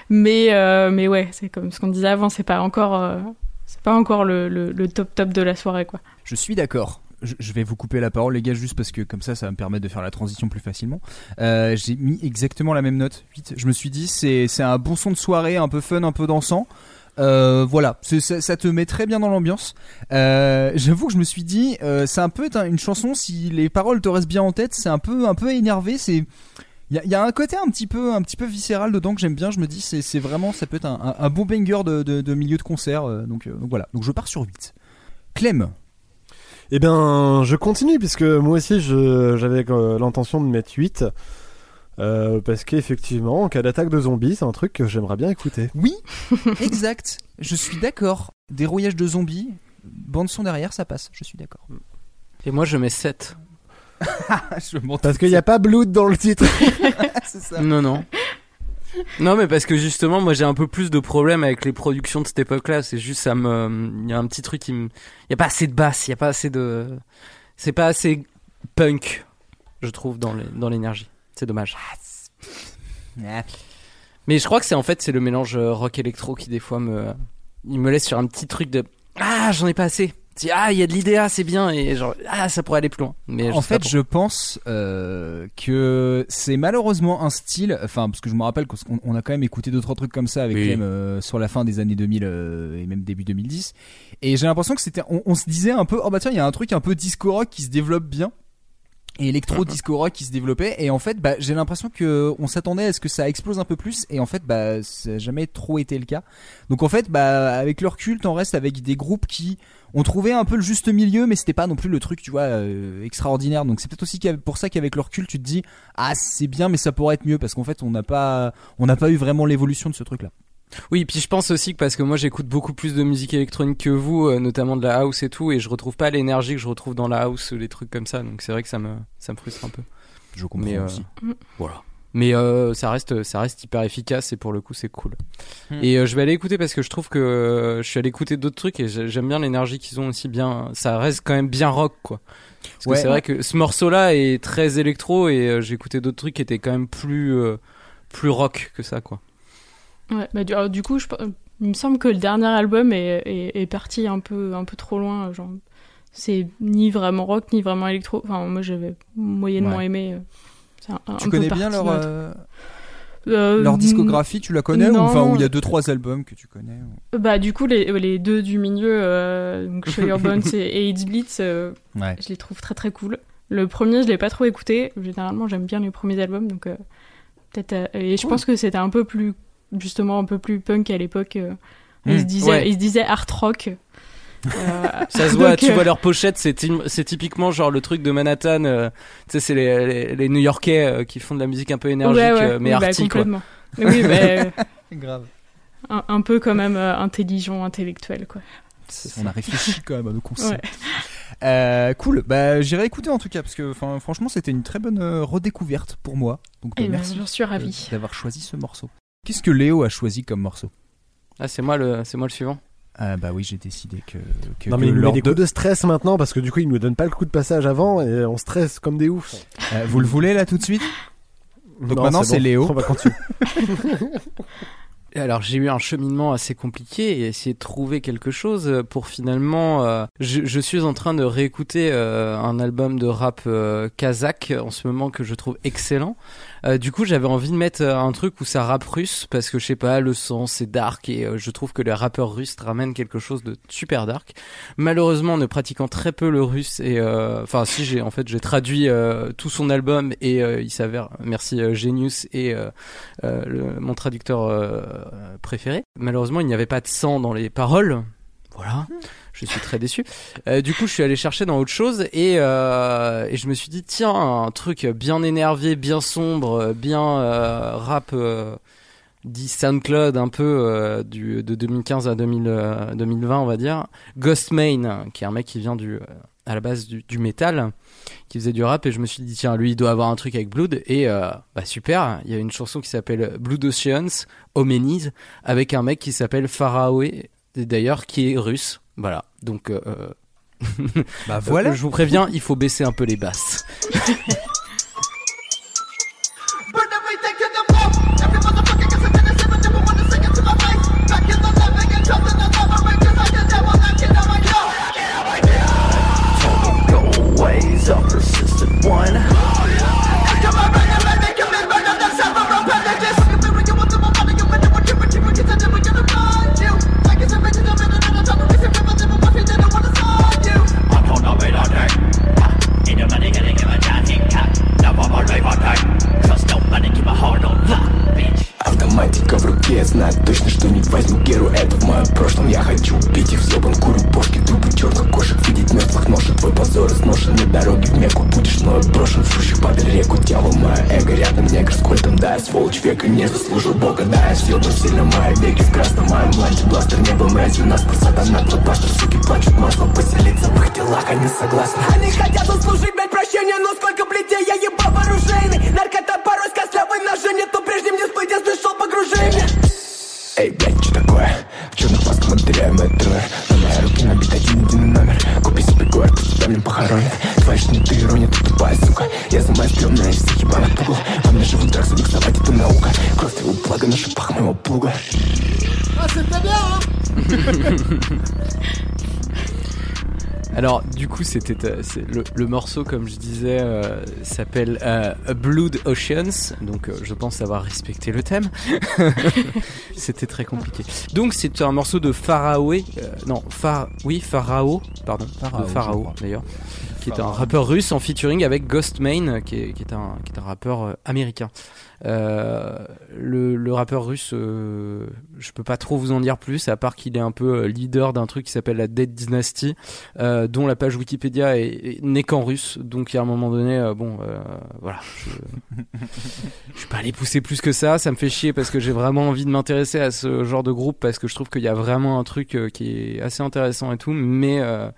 mais mais ouais, c'est comme ce qu'on disait avant, c'est pas encore c'est pas encore le, le, le top top de la soirée quoi. Je suis d'accord. Je, vais vous couper la parole les gars juste parce que comme ça ça va me permettre de faire la transition plus facilement. Euh, J'ai mis exactement la même note, 8. Je me suis dit c'est un bon son de soirée, un peu fun, un peu dansant. Euh, voilà, ça, te met très bien dans l'ambiance. Euh, J'avoue que je me suis dit, c'est un peu une chanson si les paroles te restent bien en tête, c'est un peu un peu énervé. C'est il y a, un côté un petit peu un petit peu viscéral dedans que j'aime bien. Je me dis c'est vraiment ça peut être un, un- bon banger de, de, milieu de concert. donc, donc voilà, donc je pars sur 8 Clem, Eh bien, je continue puisque moi aussi je- j'avais euh, l'intention de mettre 8. euh, parce qu'effectivement, en cas d'attaque de zombies, c'est un truc que j'aimerais bien écouter. Oui, exact. Je suis d'accord. Dérouillage de zombies, bande son derrière, ça passe. Je suis d'accord. Et moi je mets 7. je m'en Parce qu'il n'y a pas Blood dans le titre. c'est ça. Non, non. Non, mais parce que justement, moi j'ai un peu plus de problèmes avec les productions de cette époque-là. C'est juste, ça me. Il y a un petit truc qui me. Il y a pas assez de basse, il y a pas assez de. C'est pas assez punk, je trouve, dans l'énergie. C'est dommage. Mais je crois que c'est en fait, c'est le mélange euh, rock électro qui des fois me. Il me laisse sur un petit truc de. Ah, j'en ai pas assez. Ah, il y a de l'idée, c'est bien. Et genre, ah, ça pourrait aller plus loin. Mais en fait, je pense euh, que c'est malheureusement un style. Enfin, parce que je me rappelle qu'on on a quand même écouté deux trois trucs comme ça avec Oui. Clem euh, sur la fin des années 2000 euh, et même début 2010. Et j'ai l'impression que c'était. On, on se disait un peu, oh bah tiens, il y a un truc un peu disco rock qui se développe bien. Et électro disco rock qui se développait et en fait bah, j'ai l'impression que on s'attendait à ce que ça explose un peu plus et en fait bah ça n'a jamais trop été le cas donc en fait bah avec le recul t'en restes avec des groupes qui ont trouvé un peu le juste milieu mais c'était pas non plus le truc tu vois euh, extraordinaire donc c'est peut-être aussi pour ça qu'avec le recul tu te dis ah c'est bien mais ça pourrait être mieux parce qu'en fait on n'a pas on n'a pas eu vraiment l'évolution de ce truc là Oui, puis je pense aussi que parce que moi j'écoute beaucoup plus de musique électronique que vous, euh, notamment de la house et tout, et je retrouve pas l'énergie que je retrouve dans la house, les trucs comme ça. Donc c'est vrai que ça me ça me frustre un peu. je comprends Mais, euh, aussi Voilà. Mais euh, ça reste ça reste hyper efficace et pour le coup c'est cool. Hmm. Et euh, je vais aller écouter parce que je trouve que euh, je suis allé écouter d'autres trucs et j'ai- j'aime bien l'énergie qu'ils ont aussi bien. Ça reste quand même bien rock quoi. Parce que Ouais. c'est vrai que ce morceau-là est très électro et euh, j'ai écouté d'autres trucs qui étaient quand même plus euh, plus rock que ça quoi. Ouais, bah, du, alors, du coup, je, il me semble que le dernier album est, est, est parti un peu, un peu trop loin. Genre, c'est ni vraiment rock, ni vraiment électro. Enfin, moi, j'avais moyennement Ouais. aimé. Euh, un- tu connais bien leur euh, Euh, leur discographie tu la connais ou enfin où il y a deux trois albums que tu connais ou- Bah, du coup, les, les deux du milieu, euh, donc Show Your Bones et, It's Blitz, euh, ouais je les trouve très très cool. Le premier, je l'ai pas trop écouté. Généralement, j'aime bien les premiers albums, donc euh, peut-être. euh, et je pense que c'était un peu plus, justement, un peu plus punk à l'époque. euh, ils, se disaient, ouais. ils se disaient art rock. Euh, Ça se voit, donc, tu euh, vois leur pochette, c'est typiquement genre le truc de Manhattan. euh, tu sais, c'est les, les, les New-Yorkais euh, qui font de la musique un peu énergique, ouais, ouais, euh, mais oui, bah, quoi. complètement. Oui, bah, euh, grave un, un peu quand même euh, intelligent, intellectuel, quoi. on a réfléchi quand même à nos concepts Euh, cool, bah j'irai écouter en tout cas parce que enfin, franchement c'était une très bonne euh, redécouverte pour moi. Donc bah, Et ben, merci j'en suis euh, ravie. d'avoir choisi ce morceau. Qu'est-ce que Léo a choisi comme morceau? Ah, c'est moi le, c'est moi le suivant. Ah bah oui j'ai décidé que, que, Non que mais il nous met des de- coups de stress maintenant parce que du coup il nous donne pas le coup de passage avant et on stresse comme des oufs. Euh, vous le voulez là tout de suite? Donc Non, maintenant, c'est bon. Léo. On va continuer. Et Alors j'ai eu un cheminement assez compliqué et essayer de trouver quelque chose pour finalement. euh, je, je suis en train de réécouter euh, un album de rap euh, kazakh en ce moment que je trouve excellent. Euh, du coup j'avais envie de mettre euh, un truc où ça rappe russe parce que je sais pas le son c'est dark et euh, je trouve que les rappeurs russes ramènent quelque chose de super dark. Malheureusement ne pratiquant très peu le russe et enfin si j'ai en fait j'ai traduit tout son album et il s'avère merci Genius et mon traducteur préféré. Malheureusement, il n'y avait pas de sang dans les paroles. Voilà, je suis très déçu. Euh, du coup, je suis allé chercher dans autre chose et, euh, et je me suis dit tiens, un truc bien énervé, bien sombre, bien euh, rap dit SoundCloud un peu du, de 2015 à 2000, euh, 2020, on va dire. Ghostmain, qui est un mec qui vient du, à la base du, du métal, qui faisait du rap et je me suis dit tiens, lui il doit avoir un truc avec Blood et bah super, il y a une chanson qui s'appelle Blood Oceans, Omeniz, avec un mec qui s'appelle Pharaoh, d'ailleurs qui est russe. Voilà, donc euh, euh, Bah voilà. je vous préviens, il faut baisser un peu les basses. On. I'm on my life Cause nobody keep my heart on that bitch. Только в руке я знаю точно, что не возьму Геру. Это в моем прошлом. Я хочу пить и взъебан курю бошки Трубы черных кошек Видеть мертвых ношек. Твой позор изношенной дороги в Мекку. Будешь мною брошен Шущих под реку. Дьявол мое эго Рядом негр с кольтом. Да, я сволочь века Не заслужил бога. Да, я съебан сильно Мои веки в красном Моем бланте Бластер небо мразью Нас по сатана Твой пастор. Суки плачут Масло поселиться в их телах Они согласны. Они хотят услышать, блядь, прощения, но сколько плетей я ебал вооруженный Наркота порой с костлявой ножи. Нету прежним не всплыть, я слышал погружение? Эй, блядь, что такое? В черных масках мы теряем метро. На моей руке набит один единый номер. Купи себе город, тебя мне похоронят. Твои шниты ирония, ты тупая, сука. Я за моей стрёмной из всех ебаных пугал Во мне живут драк, замиксовать это наука. Кровь твоего блага на шипах моего плуга Alors, du coup, c'était euh, le, le morceau, comme je disais, euh, s'appelle euh, Blood Oceans. Donc, euh, je pense avoir respecté le thème. c'était très compliqué. Donc, c'est un morceau de Pharaoh. non, Phar oui, Pharaoh, pardon, Pharaoh, de Pharaoh d'ailleurs, qui est un rappeur russe en featuring avec Ghostmane, qui est, qui est un, qui est un rappeur euh, américain. Euh, le, le rappeur russe, euh, je peux pas trop vous en dire plus, à part qu'il est un peu euh, leader d'un truc qui s'appelle la Dead Dynasty, dont la page Wikipédia est, est- n'est qu'en russe. Donc, à un moment donné, bon, voilà, je, je suis pas allé pousser plus que ça. Ça me fait chier parce que j'ai vraiment envie de m'intéresser à ce genre de groupe parce que je trouve qu'il y a vraiment un truc qui est assez intéressant et tout, mais euh,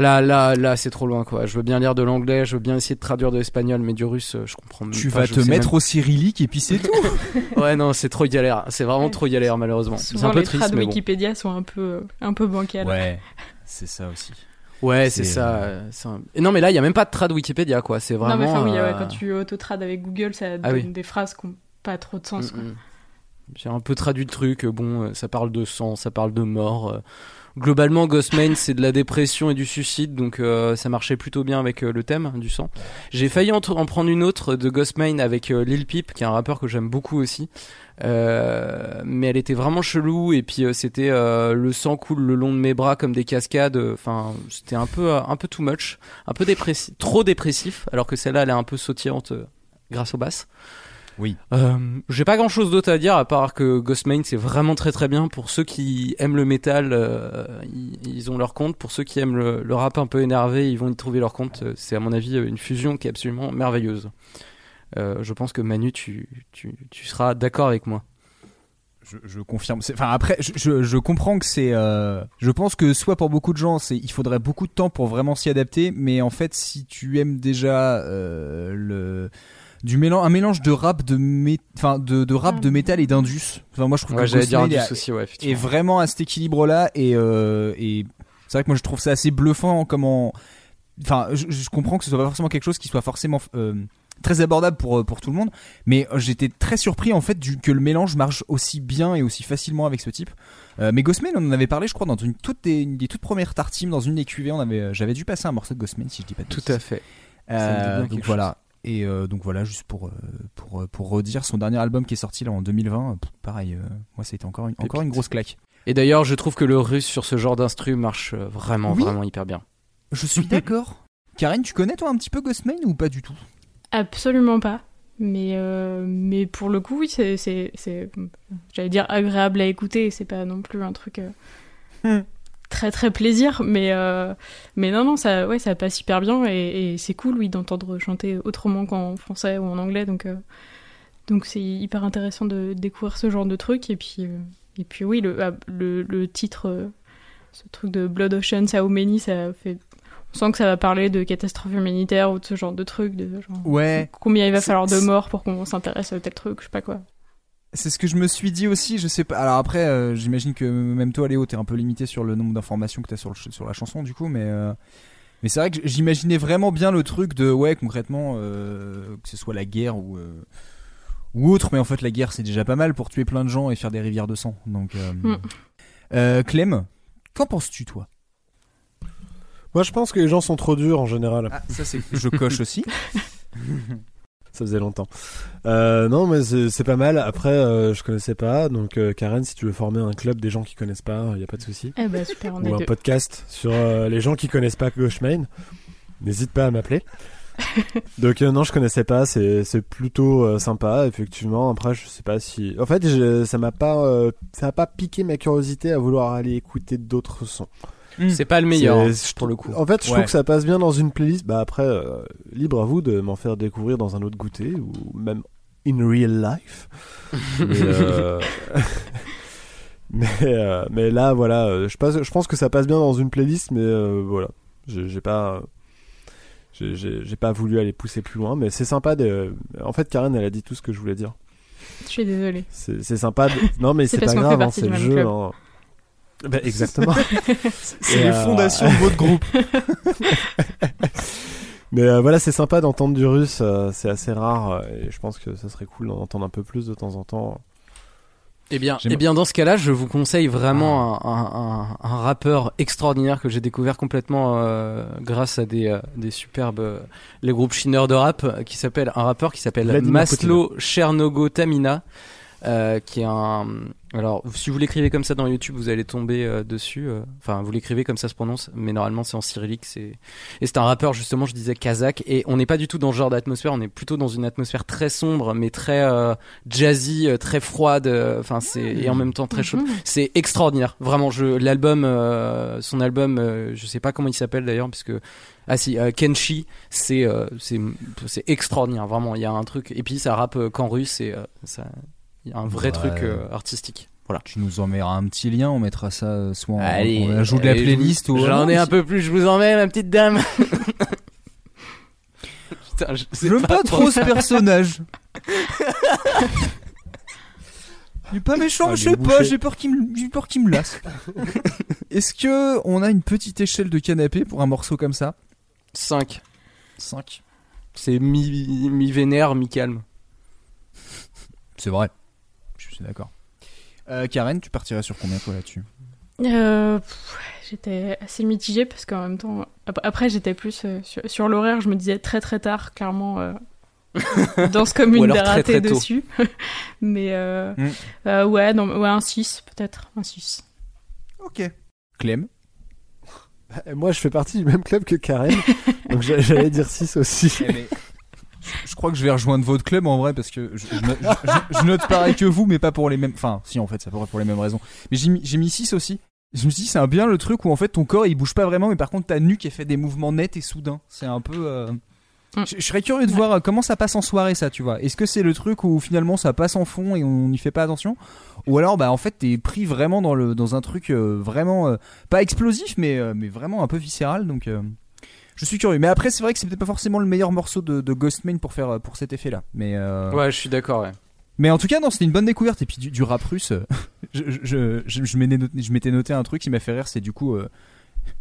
Là, là, là, c'est trop loin, quoi. Je veux bien lire de l'anglais, je veux bien essayer de traduire de l'espagnol, mais du russe, euh, je comprends même Tu pas, vas te mettre au cyrillique et puis c'est tout. Ouais, non, c'est trop galère. C'est vraiment Ouais. trop galère, malheureusement. C'est un peu les triste, mais bon. Wikipédia sont un peu, un peu bancales. Ouais, c'est ça aussi. Ouais, c'est ça. euh, euh, un- non, mais là, il y a même pas de trad Wikipédia, quoi. C'est vraiment. non, mais enfin, oui, ouais, euh, quand tu autotrades avec Google, ça donne Ah oui. des phrases qui n'ont pas trop de sens. quoi. Mm, mm. J'ai un peu traduit le truc. euh, Bon, euh, ça parle de sang, ça parle de mort. Globalement, Ghostmane, c'est de la dépression et du suicide, donc euh, ça marchait plutôt bien avec euh, le thème hein, du sang. J'ai failli en, prendre une autre de Ghostmane avec euh, Lil Peep, qui est un rappeur que j'aime beaucoup aussi. Euh, mais elle était vraiment chelou et puis c'était le sang coule le long de mes bras comme des cascades. Enfin, c'était un peu un peu too much, un peu dépressif, trop dépressif. Alors que celle-là, elle est un peu sautillante grâce aux basses. Oui. Euh, J'ai pas grand chose d'autre à dire à part que Ghostmane c'est vraiment très très bien pour ceux qui aiment le métal, euh, ils, ils ont leur compte. Pour ceux qui aiment le, le rap un peu énervé, ils vont y trouver leur compte. Euh, C'est à mon avis une fusion qui est absolument merveilleuse. Euh, je pense que Manu, tu, tu, tu seras d'accord avec moi. Je, je confirme. Enfin après, je, je, je comprends que c'est. euh, je pense que soit pour beaucoup de gens, c'est il faudrait beaucoup de temps pour vraiment s'y adapter. Mais en fait, si tu aimes déjà euh, le du mélange, un mélange de rap de mé... enfin de, de rap de métal et d'indus. Enfin moi je trouve Ouais, que dire Indus est- aussi, ouais, est vraiment à cet équilibre là et euh, et c'est vrai que moi je trouve ça assez bluffant comment. Enfin, je, je comprends que ce soit pas forcément quelque chose qui soit forcément euh, très abordable pour euh, pour tout le monde, mais j'étais très surpris en fait du, que le mélange marche aussi bien et aussi facilement avec ce type. Euh, mais Ghostman, on en avait parlé, je crois, dans une toute des, une des toutes premières tartimes, dans une des cuvées, on avait, j'avais dû passer un morceau de Ghostman, si je dis pas de Tout à fait. Euh, donc voilà. Et euh, donc voilà, juste pour, euh, pour, euh, pour redire, son dernier album qui est sorti là en 2020, euh, pff, pareil, euh, moi c'était encore une, encore une grosse claque. Et d'ailleurs, je trouve que le russe sur ce genre d'instru marche vraiment, Oui. vraiment hyper bien. Je suis d'accord. Karen, tu connais toi un petit peu Ghostman ou pas du tout? Absolument pas. Mais, euh, mais pour le coup, oui, c'est, c'est, c'est, j'allais dire agréable à écouter. C'est pas non plus un truc euh, Hmm. Très très plaisir, mais euh, mais non non, ça ouais, ça passe hyper bien et, et c'est cool, oui, d'entendre chanter autrement qu'en français ou en anglais. Donc euh, donc c'est hyper intéressant de découvrir ce genre de truc et puis euh, et puis oui, le ah, le, le titre, euh, ce truc de Blood Ocean, How Many, ça fait on sent que ça va parler de catastrophe humanitaire ou de ce genre de truc, de genre Ouais. combien il va falloir de morts pour qu'on s'intéresse à tel truc, je sais pas quoi. C'est ce que je me suis dit aussi, je sais pas. Alors après, euh, j'imagine que même toi, Léo, t'es un peu limité sur le nombre d'informations que t'as sur, le sur la chanson, du coup, mais. euh, Mais c'est vrai que j'imaginais vraiment bien le truc de, ouais, concrètement, euh, que ce soit la guerre ou, euh, ou autre, mais en fait, la guerre, c'est déjà pas mal pour tuer plein de gens et faire des rivières de sang. Donc. Euh... Mm. euh, Clem, qu'en penses-tu, toi? Moi, je pense que les gens sont trop durs en général. Ah, ça, c'est. Je coche aussi. Ça faisait longtemps. Euh, non, mais c'est pas mal. Après, euh, je connaissais pas. Donc, euh, Karen, si tu veux former un club des gens qui connaissent pas, il y a pas de souci. Eh super, on est Ou un deux. podcast sur euh, les gens qui connaissent pas Ghostmane, n'hésite pas à m'appeler. Donc non, je connaissais pas. C'est plutôt sympa, effectivement. Après, je sais pas si. En fait, je- ça m'a pas ça a pas piqué ma curiosité à vouloir aller écouter d'autres sons. C'est pas le meilleur hein, pour le coup. En fait, je Ouais. trouve que ça passe bien dans une playlist. Bah après, euh, libre à vous de m'en faire découvrir dans un autre goûter ou même in real life. mais, euh, mais, euh, mais là, voilà, je, passe, je pense que ça passe bien dans une playlist, mais euh, voilà, j'ai pas. j'ai- pas voulu aller pousser plus loin, mais c'est sympa de. En fait, Karen, elle a dit tout ce que je voulais dire. Je suis désolée. C'est sympa. De... Non, mais C'est pas grave, hein, c'est le jeu. club. hein. Bah, exactement. C'est les euh, fondations de votre groupe. Mais euh, voilà, c'est sympa d'entendre du russe, euh, c'est assez rare euh, et je pense que ça serait cool d'en entendre un peu plus de temps en temps. Eh bien, eh bien, dans ce cas-là, je vous conseille vraiment un, un- un- un rappeur extraordinaire que j'ai découvert complètement euh, grâce à des, euh, des superbes les groupes chineurs de rap qui s'appelle un rappeur qui s'appelle Maslow Chernogo Tamina. Euh, qui est un alors si vous l'écrivez comme ça dans YouTube vous allez tomber euh, dessus euh, enfin vous l'écrivez comme ça se prononce mais normalement c'est en cyrillique c'est et c'est un rappeur justement je disais kazakh et on n'est pas du tout dans ce genre d'atmosphère on est plutôt dans une atmosphère très sombre mais très euh, jazzy euh, très froide enfin c'est et en même temps très chaude Mhm. c'est extraordinaire vraiment je l'album euh, son album euh, je sais pas comment il s'appelle d'ailleurs parce que ah si euh, Kenshi c'est euh, c'est c'est extraordinaire vraiment il y a un truc et puis ça rappe qu'en russe et euh, ça il y a un vrai Ouais. truc euh, artistique voilà Tu nous enverras un petit lien, on mettra ça euh, soit en, Allez, on ajoute la allez, playlist vous- ou J'en ai un peu plus, je vous en mets, ma petite dame. Putain, je J'aime pas trop ce personnage. Il est pas méchant, Ah, je sais pas, j'ai peur qu'il me, j'ai peur qu'il me lasse. Est-ce que on a une petite échelle de canapé pour un morceau comme ça? 5. 5. C'est mi, mi vénère, mi calme. C'est vrai. Suis d'accord. Euh, Karen, tu partirais sur combien toi là-dessus? Euh, j'étais assez mitigée parce qu'en même temps, ap- après j'étais plus euh, sur, sur l'horaire, je me disais très très tard, clairement. Euh, danse comme une tôt. dessus. Mais euh, Mm. euh, ouais, non, ouais, un 6 peut-être, un 6. Ok. Clem? Et moi, je fais partie du même club que Karen, donc j'a- j'allais dire 6 aussi. je, crois que je vais rejoindre votre club en vrai parce que je, je je- je note pareil que vous, mais pas pour les mêmes. Enfin, si en fait, ça pourrait pour les mêmes raisons. Mais j'ai mis, j'ai mis 6 aussi. Je me suis dit, c'est un bien le truc où en fait ton corps il bouge pas vraiment, mais par contre ta nuque elle fait des mouvements nets et soudains. C'est un peu. euh, Mm. Je, serais curieux de voir euh, comment ça passe en soirée ça, tu vois. Est-ce que c'est le truc où finalement ça passe en fond et on n'y fait pas attention? Ou alors bah en fait t'es pris vraiment dans, le, dans un truc euh, vraiment. euh, pas explosif, mais, mais vraiment un peu viscéral donc. Je suis curieux, mais après c'est vrai que c'est peut-être pas forcément le meilleur morceau de, de Ghostman pour faire pour cet effet-là. Mais euh, Ouais, je suis d'accord, ouais. mais en tout cas, non, c'était une bonne découverte. Et puis du, du rap russe, euh, je, je, je, je m'étais noté, un truc qui m'a fait rire, c'est du coup, euh,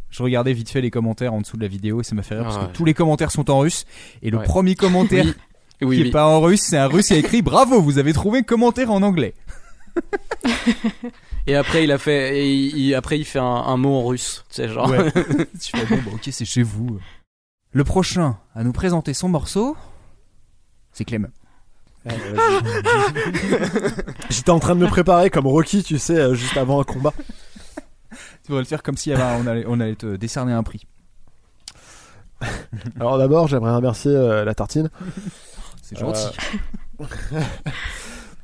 je regardais vite fait les commentaires en dessous de la vidéo et ça m'a fait rire parce Ah que ouais. tous les commentaires sont en russe. Et le Ouais. premier commentaire Oui. Qui oui. est pas en russe, c'est un russe qui a écrit Bravo, vous avez trouvé commentaire en anglais. Et après, il a fait, et il- il- après, il fait un, un mot en russe. Tu sais, genre. Ouais. tu fais bon, bah, ok, c'est chez vous. Le prochain à nous présenter son morceau, c'est Clem. Allez, vas-y. J'étais en train de me préparer comme Rocky, tu sais, euh, juste avant un combat. Tu vas le faire comme si on allait, on allait te décerner un prix. Alors d'abord, j'aimerais remercier euh, la tartine. C'est gentil.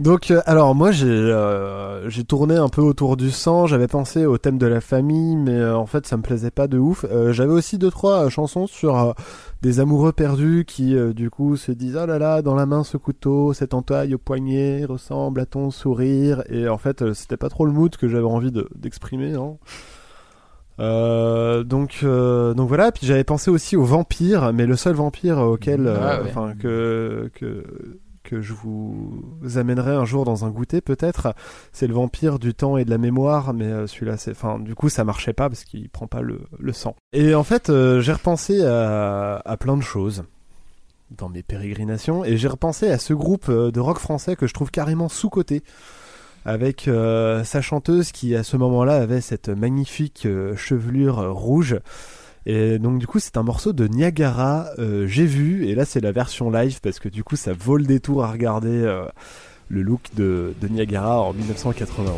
Donc, euh, alors moi j'ai euh, j'ai tourné un peu autour du sang. J'avais pensé au thème de la famille, mais euh, en fait ça me plaisait pas de ouf. Euh, J'avais aussi deux trois chansons sur euh, des amoureux perdus qui euh, du coup se disent oh là là dans la main ce couteau, cette entaille au poignet ressemble à ton sourire. Et en fait c'était pas trop le mood que j'avais envie de- d'exprimer. hein. Euh, donc euh, donc voilà. Puis j'avais pensé aussi aux vampires, mais le seul vampire auquel euh, Ah ouais. enfin que que que je vous amènerai un jour dans un goûter peut-être. C'est le vampire du temps et de la mémoire, mais euh, celui-là, c'est, enfin, du coup, ça marchait pas parce qu'il prend pas le, le sang. Et en fait, euh, j'ai repensé à, à plein de choses dans mes pérégrinations et j'ai repensé à ce groupe euh, de rock français que je trouve carrément sous-coté. Avec euh, sa chanteuse qui à ce moment-là avait cette magnifique chevelure rouge et donc du coup c'est un morceau de Niagara, euh, j'ai vu, et là c'est la version live parce que du coup ça vaut le détour à regarder euh, le look de, de Niagara en 1991.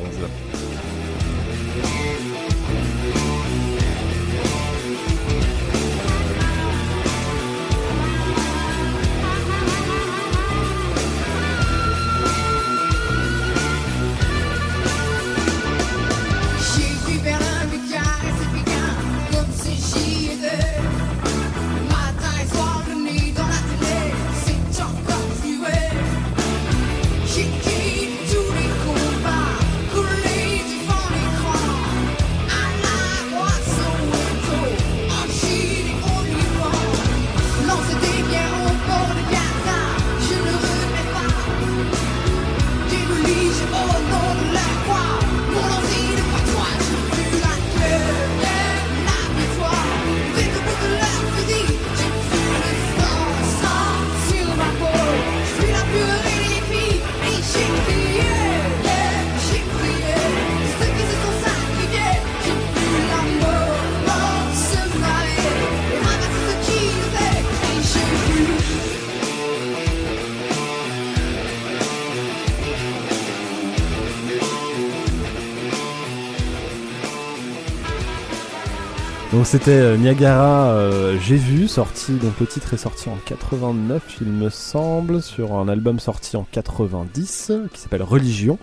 C'était euh, Niagara, euh, j'ai vu, sorti, donc le titre est sorti en 89 il me semble, sur un album sorti en 90 qui s'appelle Religion.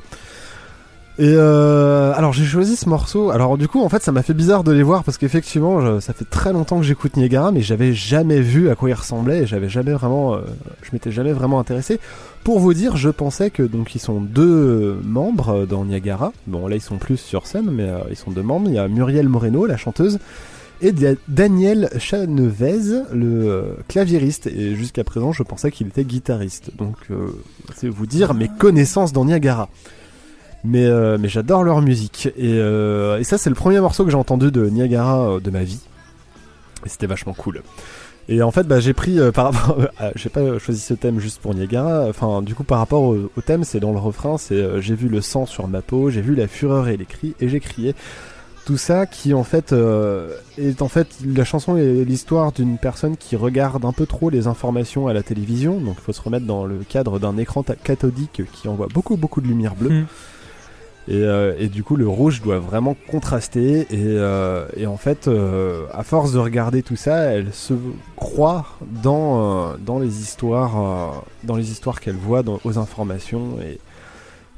Et euh, alors j'ai choisi ce morceau. Alors du coup en fait ça m'a fait bizarre de les voir parce qu'effectivement ça fait très longtemps que j'écoute Niagara mais j'avais jamais vu à quoi il ressemblait et j'avais jamais vraiment, je m'étais jamais vraiment intéressé. Pour vous dire, je pensais que donc ils sont deux membres dans Niagara. Bon là ils sont plus sur scène mais ils sont deux membres. Il y a Muriel Moreno la chanteuse et Da- Daniel Chanevez le euh, claviériste et jusqu'à présent je pensais qu'il était guitariste. Donc euh, c'est vous dire mes connaissances dans Niagara. Mais, euh, mais j'adore leur musique. Et, ça, c'est le premier morceau que j'ai entendu de Niagara de ma vie. Et c'était vachement cool. Et en fait, bah, j'ai pris par rapport. j'ai pas choisi ce thème juste pour Niagara. Enfin, du coup, par rapport au, thème, c'est dans le refrain c'est J'ai vu le sang sur ma peau, j'ai vu la fureur et les cris, et j'ai crié. Tout ça qui, en fait, euh, est en fait. La chanson est l'histoire d'une personne qui regarde un peu trop les informations à la télévision. Donc, il faut se remettre dans le cadre d'un écran cathodique qui envoie beaucoup, beaucoup de lumière bleue. Mm. Et, euh, et du coup, le rouge doit vraiment contraster. Et, euh, et en fait, à force de regarder tout ça, elle se croit dans, dans les histoires, dans les histoires qu'elle voit dans- aux informations. Et,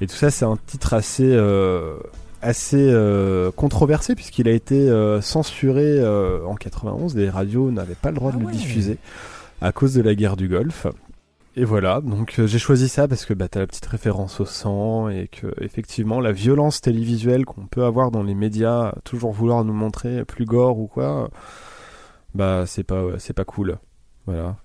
et tout ça, c'est un titre assez, euh, assez euh, controversé puisqu'il a été euh, censuré euh, en 91. Les radios n'avaient pas le droit de Ah le diffuser à cause de la guerre du Golfe. Et voilà, donc euh, j'ai choisi ça parce que bah, t'as la petite référence au sang et que effectivement la violence télévisuelle qu'on peut avoir dans les médias, toujours vouloir nous montrer plus gore ou quoi, bah c'est pas c'est pas cool. Voilà.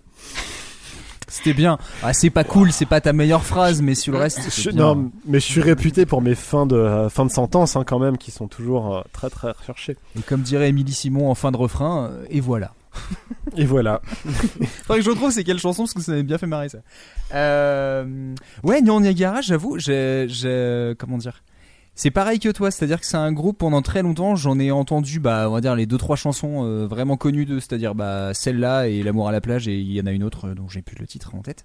C'était bien. Ah, c'est pas cool, c'est pas ta meilleure phrase, mais sur le reste, Je- bien. non, mais je suis réputé pour mes fins de euh, fins de sentence hein, quand même qui sont toujours euh, très très recherchées. Et comme dirait Émilie Simon en fin de refrain, euh, et voilà. Et voilà. Faudrait que je retrouve c'est quelle chanson parce que ça m'avait bien fait marrer ça. Euh... Ouais, Nyon Niagara, j'avoue, j'ai, comment dire, c'est pareil que toi, c'est-à-dire que c'est un groupe pendant très longtemps, j'en ai entendu, bah, on va dire les deux trois chansons euh, vraiment connues d'eux, c'est-à-dire bah celle-là et L'amour à la plage et il y en a une autre euh, dont j'ai plus le titre en tête.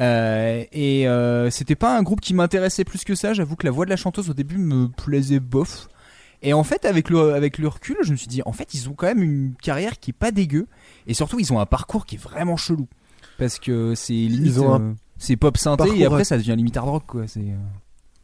Euh, et euh, c'était pas un groupe qui m'intéressait plus que ça. J'avoue que la voix de la chanteuse au début me plaisait bof. Et en fait, avec le, avec le recul, je me suis dit, en fait, ils ont quand même une carrière qui est pas dégueu. Et surtout, ils ont un parcours qui est vraiment chelou. Parce que c'est limite. Ils ont un euh, c'est pop synthé et après, à- ça devient limite hard rock, quoi. C'est.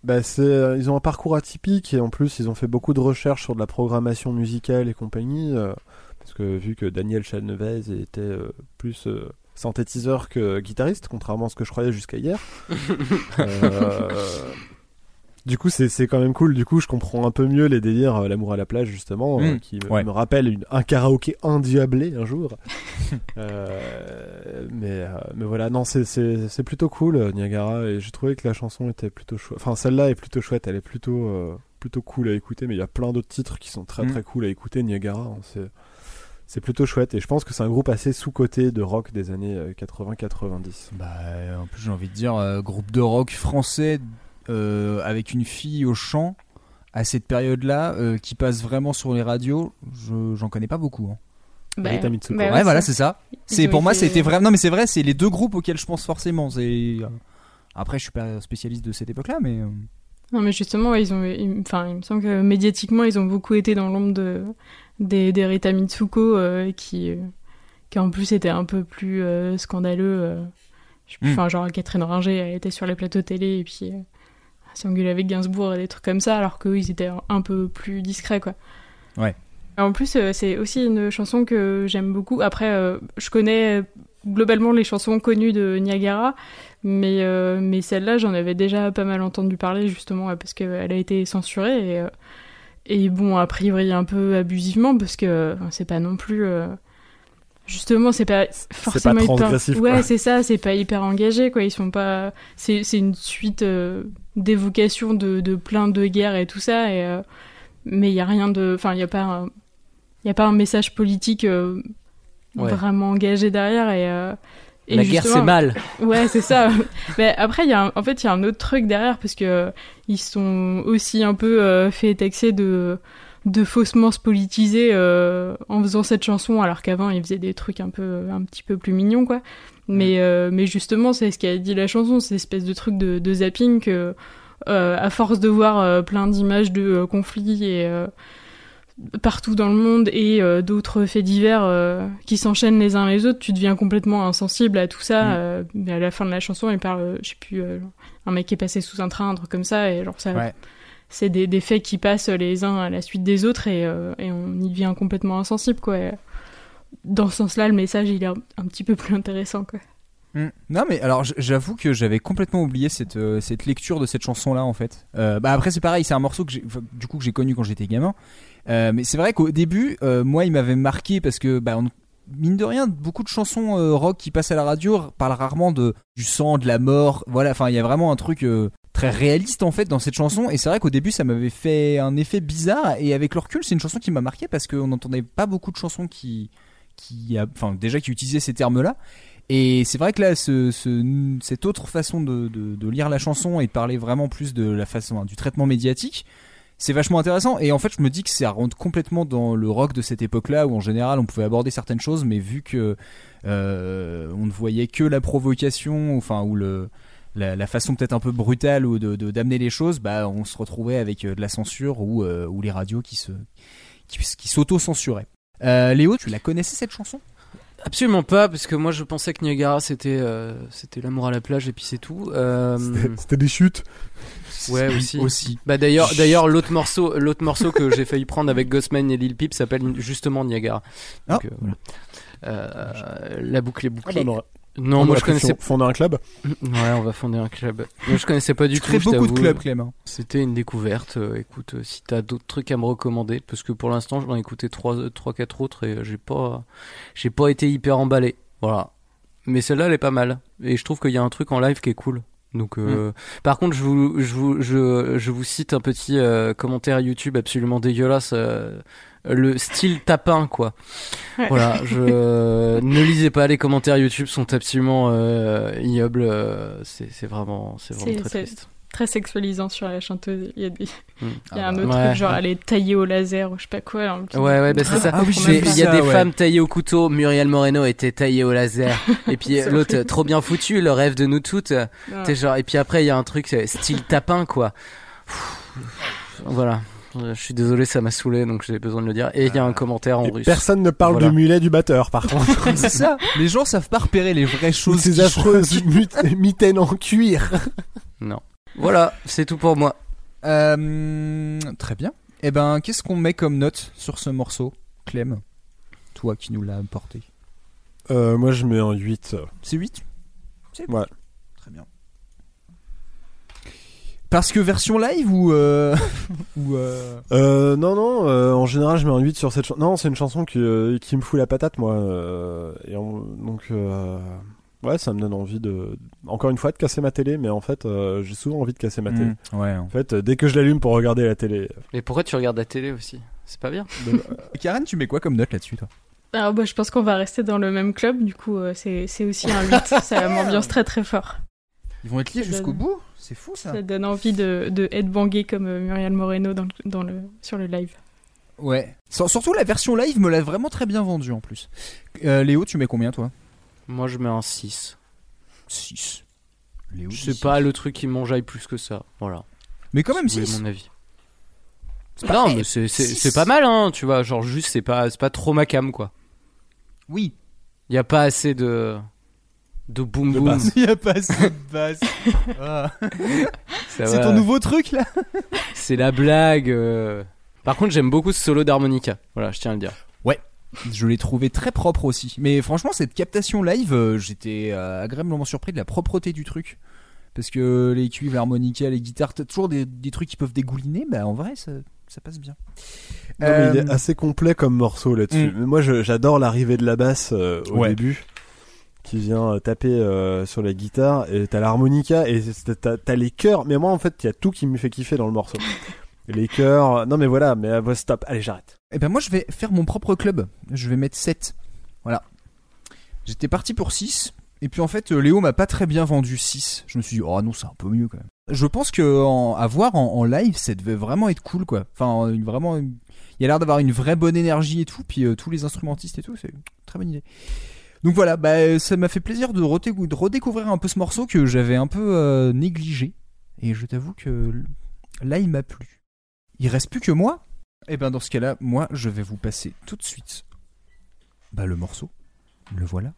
Bah c'est, euh, ils ont un parcours atypique et en plus ils ont fait beaucoup de recherches sur de la programmation musicale et compagnie. euh, parce que vu que Daniel Chanevez était euh, plus euh, synthétiseur que guitariste, contrairement à ce que je croyais jusqu'à hier. Du coup c'est, quand même cool. Du coup je comprends un peu mieux les délires euh, L'amour à la plage justement, euh, Mm, qui me- ouais. me rappelle une- un karaoké endiablé un jour. Euh, mais, mais voilà, non, c'est, plutôt cool, Niagara, et j'ai trouvé que la chanson était plutôt chouette. Enfin, celle-là est plutôt chouette, elle est plutôt, plutôt cool à écouter, mais il y a plein d'autres titres qui sont très Mm. très cool à écouter, Niagara, hein, c'est, c'est plutôt chouette, et je pense que c'est un groupe assez sous-coté de rock des années euh, 80-90. Bah, en plus, j'ai envie de dire, euh, groupe de rock français avec une fille au chant à cette période-là euh, qui passe vraiment sur les radios, je, j'en connais pas beaucoup. hein. Bah, Rita Mitsuko. bah ouais, voilà, c'est ça. C'est pour moi, c'était vrai. Non, mais c'est vrai, c'est les deux groupes auxquels je pense forcément. C'est euh, après, je suis pas spécialiste de cette époque-là, mais euh, Non, mais justement, ouais, ils ont, il- enfin, il me semble que médiatiquement, ils ont beaucoup été dans l'ombre de, des, des Rita Mitsuko, euh, qui, euh, qui en plus étaient un peu plus euh, scandaleux. euh. Je sais plus, Mm. Enfin, genre Catherine Ringer, elle était sur les plateaux télé et puis elle s'engueulait avec Gainsbourg et des trucs comme ça, alors qu'eux, ils étaient un, peu plus discrets, quoi. Ouais. En plus, euh, c'est aussi une chanson que j'aime beaucoup. Après, euh, je connais euh, globalement les chansons connues de Niagara, mais, mais celle-là, j'en avais déjà pas mal entendu parler, justement, parce qu'elle a été censurée. Et, et bon, a priori, un peu abusivement, parce que c'est pas non plus. euh, justement, c'est pas forcément hyper. transgressif, Ouais, c'est ça, c'est pas hyper engagé, quoi. Ils sont pas. C'est c'est une suite euh, d'évocations de, de plein de guerres et tout ça, et. euh, mais il y a rien de. Enfin, il y a pas. un- Il y a pas un message politique euh, Ouais. vraiment engagé derrière et, euh, et La guerre, c'est mal. Ouais, c'est ça. Mais après, y a un- en fait, il y a un autre truc derrière parce que ils sont aussi un peu fait taxer de de faussement se politiser euh, en faisant cette chanson, alors qu'avant ils faisaient des trucs un peu un petit peu plus mignons, quoi. Mais euh, mais justement, c'est ce qu'a dit la chanson, cette espèce de truc de, de zapping que euh, à force de voir euh, plein d'images de conflits et partout dans le monde et d'autres faits divers qui s'enchaînent les uns les autres, tu deviens complètement insensible à tout ça. Mm. mais à la fin de la chanson, il parle, je sais plus, un mec qui est passé sous un train, un truc comme ça, et genre ça, Ouais. c'est des, des faits qui passent les uns à la suite des autres et, et on y devient complètement insensible, quoi. Et dans ce sens-là, le message, il est un, petit peu plus intéressant, quoi. Mm. Non mais alors j'avoue que j'avais complètement oublié cette, euh, cette lecture de cette chanson là en fait. Euh, bah après c'est pareil, c'est un morceau que du coup que j'ai connu quand j'étais gamin. Euh, mais c'est vrai qu'au début, moi il m'avait marqué parce que bah, mine de rien, beaucoup de chansons rock qui passent à la radio parlent rarement de du sang, de la mort. Voilà, enfin il y a vraiment un truc très réaliste en fait dans cette chanson. Et c'est vrai qu'au début ça m'avait fait un effet bizarre. Et avec le recul, c'est une chanson qui m'a marqué parce qu'on n'entendait pas beaucoup de chansons qui qui a- enfin déjà qui utilisaient ces termes là. Et c'est vrai que là, ce, ce- cette autre façon de, lire la chanson et de parler vraiment plus de la façon du traitement médiatique, c'est vachement intéressant. Et en fait, je me dis que ça rentre complètement dans le rock de cette époque-là, où en général, on pouvait aborder certaines choses, mais vu que euh, on ne voyait que la provocation, enfin ou la, façon peut-être un peu brutale ou de d'amener les choses, bah on se retrouvait avec euh, de la censure ou euh, ou les radios qui se qui s'auto-censuraient. Euh, Léo, tu la connaissais cette chanson? Absolument pas, parce que moi je pensais que Niagara c'était euh, c'était l'amour à la plage et puis c'est tout. Euh, C'était- des chutes. Ouais aussi. aussi. Bah d'ailleurs d'ailleurs l'autre morceau l'autre morceau que j'ai failli prendre avec Ghostman et Lil Peep s'appelle justement Niagara. Donc, Ah. euh, voilà. Euh, la boucle est Ah bouclée. bah, on aurait- non, on moi je connaissais. fond- fonder un club. Ouais, on va fonder un club. Moi je connaissais pas du Tu tout. crées je beaucoup de clubs, Clément. C'était une découverte. Euh, écoute, euh, si t'as d'autres trucs à me recommander, parce que pour l'instant j'en ai écouté trois, euh, trois, quatre autres et euh, j'ai pas, j'ai pas été hyper emballé. Voilà. Mais celle-là elle est pas mal. Et je trouve qu'il y a un truc en live qui est cool. Donc, euh, par contre, je vous, je vous, je, je vous cite un petit euh, commentaire YouTube absolument dégueulasse. euh, le style tapin, quoi. Ouais. Voilà, je ne lisez pas les commentaires YouTube, sont absolument euh, ignobles. euh, c'est c'est vraiment, c'est vraiment très triste. Très sexualisant sur la chanteuse. Il y a, des... Mm. il y a Ah un bah. autre Ouais. truc, genre elle est taillée au laser ou je sais pas quoi. petit- Ouais, ouais, bah c'est ça. Ah oui, Il y a ça, des ouais. femmes taillées au couteau. Muriel Moreno était taillée au laser. Et puis l'autre, trop bien foutu, le rêve de nous toutes. Ouais. T'es genre, et puis après, il y a un truc style tapin, quoi. Voilà. Euh, Je suis désolé, ça m'a saoulé, donc j'ai besoin de le dire. Et il y a un commentaire en Et russe. personne ne parle Voilà. du mulet du batteur, par contre. c'est ça. Les gens savent pas repérer les vraies choses. ces affreuses mitaines en cuir. Non. Voilà, c'est tout pour moi. Euh, très bien. Eh ben, qu'est-ce qu'on met comme note sur ce morceau, Clem? Toi qui nous l'as apporté. Euh, moi, je mets un 8. C'est 8 C'est Ouais. Très bien. Parce que version live ou. euh, ou euh, Euh, non, non, euh, en général, je mets un 8 sur cette chanson. Non, c'est une chanson qui, euh, qui me fout la patate, moi. euh, et donc, euh, ouais, ça me donne envie de. Encore une fois, de casser ma télé, mais en fait, euh, j'ai souvent envie de casser ma télé. hmm, Ouais. En fait, euh, dès que je l'allume pour regarder la télé. Mais pourquoi tu regardes la télé aussi? C'est pas bien. Karen, tu mets quoi comme note là-dessus, toi? Alors, bah, je pense qu'on va rester dans le même club, du coup, euh, c'est c'est aussi un 8. ça m'ambiance très très fort. Ils vont être liés jusqu'au donne- bout C'est fou ça. Ça donne envie de, de headbanger comme euh, Muriel Moreno dans, le- dans le, sur le live. Ouais. Sur- Surtout la version live me l'a vraiment très bien vendu en plus. Euh, Léo, tu mets combien toi? Moi, je mets un 6. 6. Léo, Je sais six. pas le truc qui m'enjaille plus que ça. Voilà. Mais quand même Si vous voulez 6. mon avis. pas- Non, mais c'est c'est- c'est pas mal, hein, tu vois. Genre, juste, c'est pas, c'est pas trop ma cam, quoi. Oui. Il y a pas assez de. de boom De boom. Il y a pas assez de basse. Ah. C'est ton nouveau truc là? C'est la blague. euh. Par contre, j'aime beaucoup ce solo d'harmonica. Voilà, je tiens à le dire. Je l'ai trouvé très propre aussi. Mais franchement, cette captation live, euh, j'étais euh, agréablement surpris de la propreté du truc. Parce que les cuivres, l'harmonica, les guitares, t'as toujours des, des trucs qui peuvent dégouliner. Bah en vrai, ça, ça passe bien. Non, mais il Euh, est assez complet comme morceau là-dessus. Mm. Moi, j'adore l'arrivée de la basse euh, au Ouais. début, qui vient euh, taper euh, sur la guitare, et t'as l'harmonica, et t'as les chœurs. Mais moi, en fait, il y a tout qui me fait kiffer dans le morceau. les chœurs. Non, mais voilà, mais euh, stop. Allez, j'arrête. Eh ben moi je vais faire mon propre club. Je vais mettre 7. Voilà. J'étais parti pour 6. Et puis en fait, euh, Léo m'a pas très bien vendu 6. Je me suis dit, oh non, c'est un peu mieux quand même. Je pense que voir en, live, ça devait vraiment être cool quoi. Enfin, une- vraiment, il y a l'air d'avoir une vraie bonne énergie et tout. Puis euh, tous les instrumentistes et tout, c'est une très bonne idée. Donc voilà, bah, euh, ça m'a fait plaisir de, de redécouvrir un peu ce morceau que j'avais un peu euh, négligé. Et je t'avoue que là, il m'a plu. Il reste plus que moi. Et ben dans ce cas-là, moi je vais vous passer tout de suite bah, le morceau. Le voilà.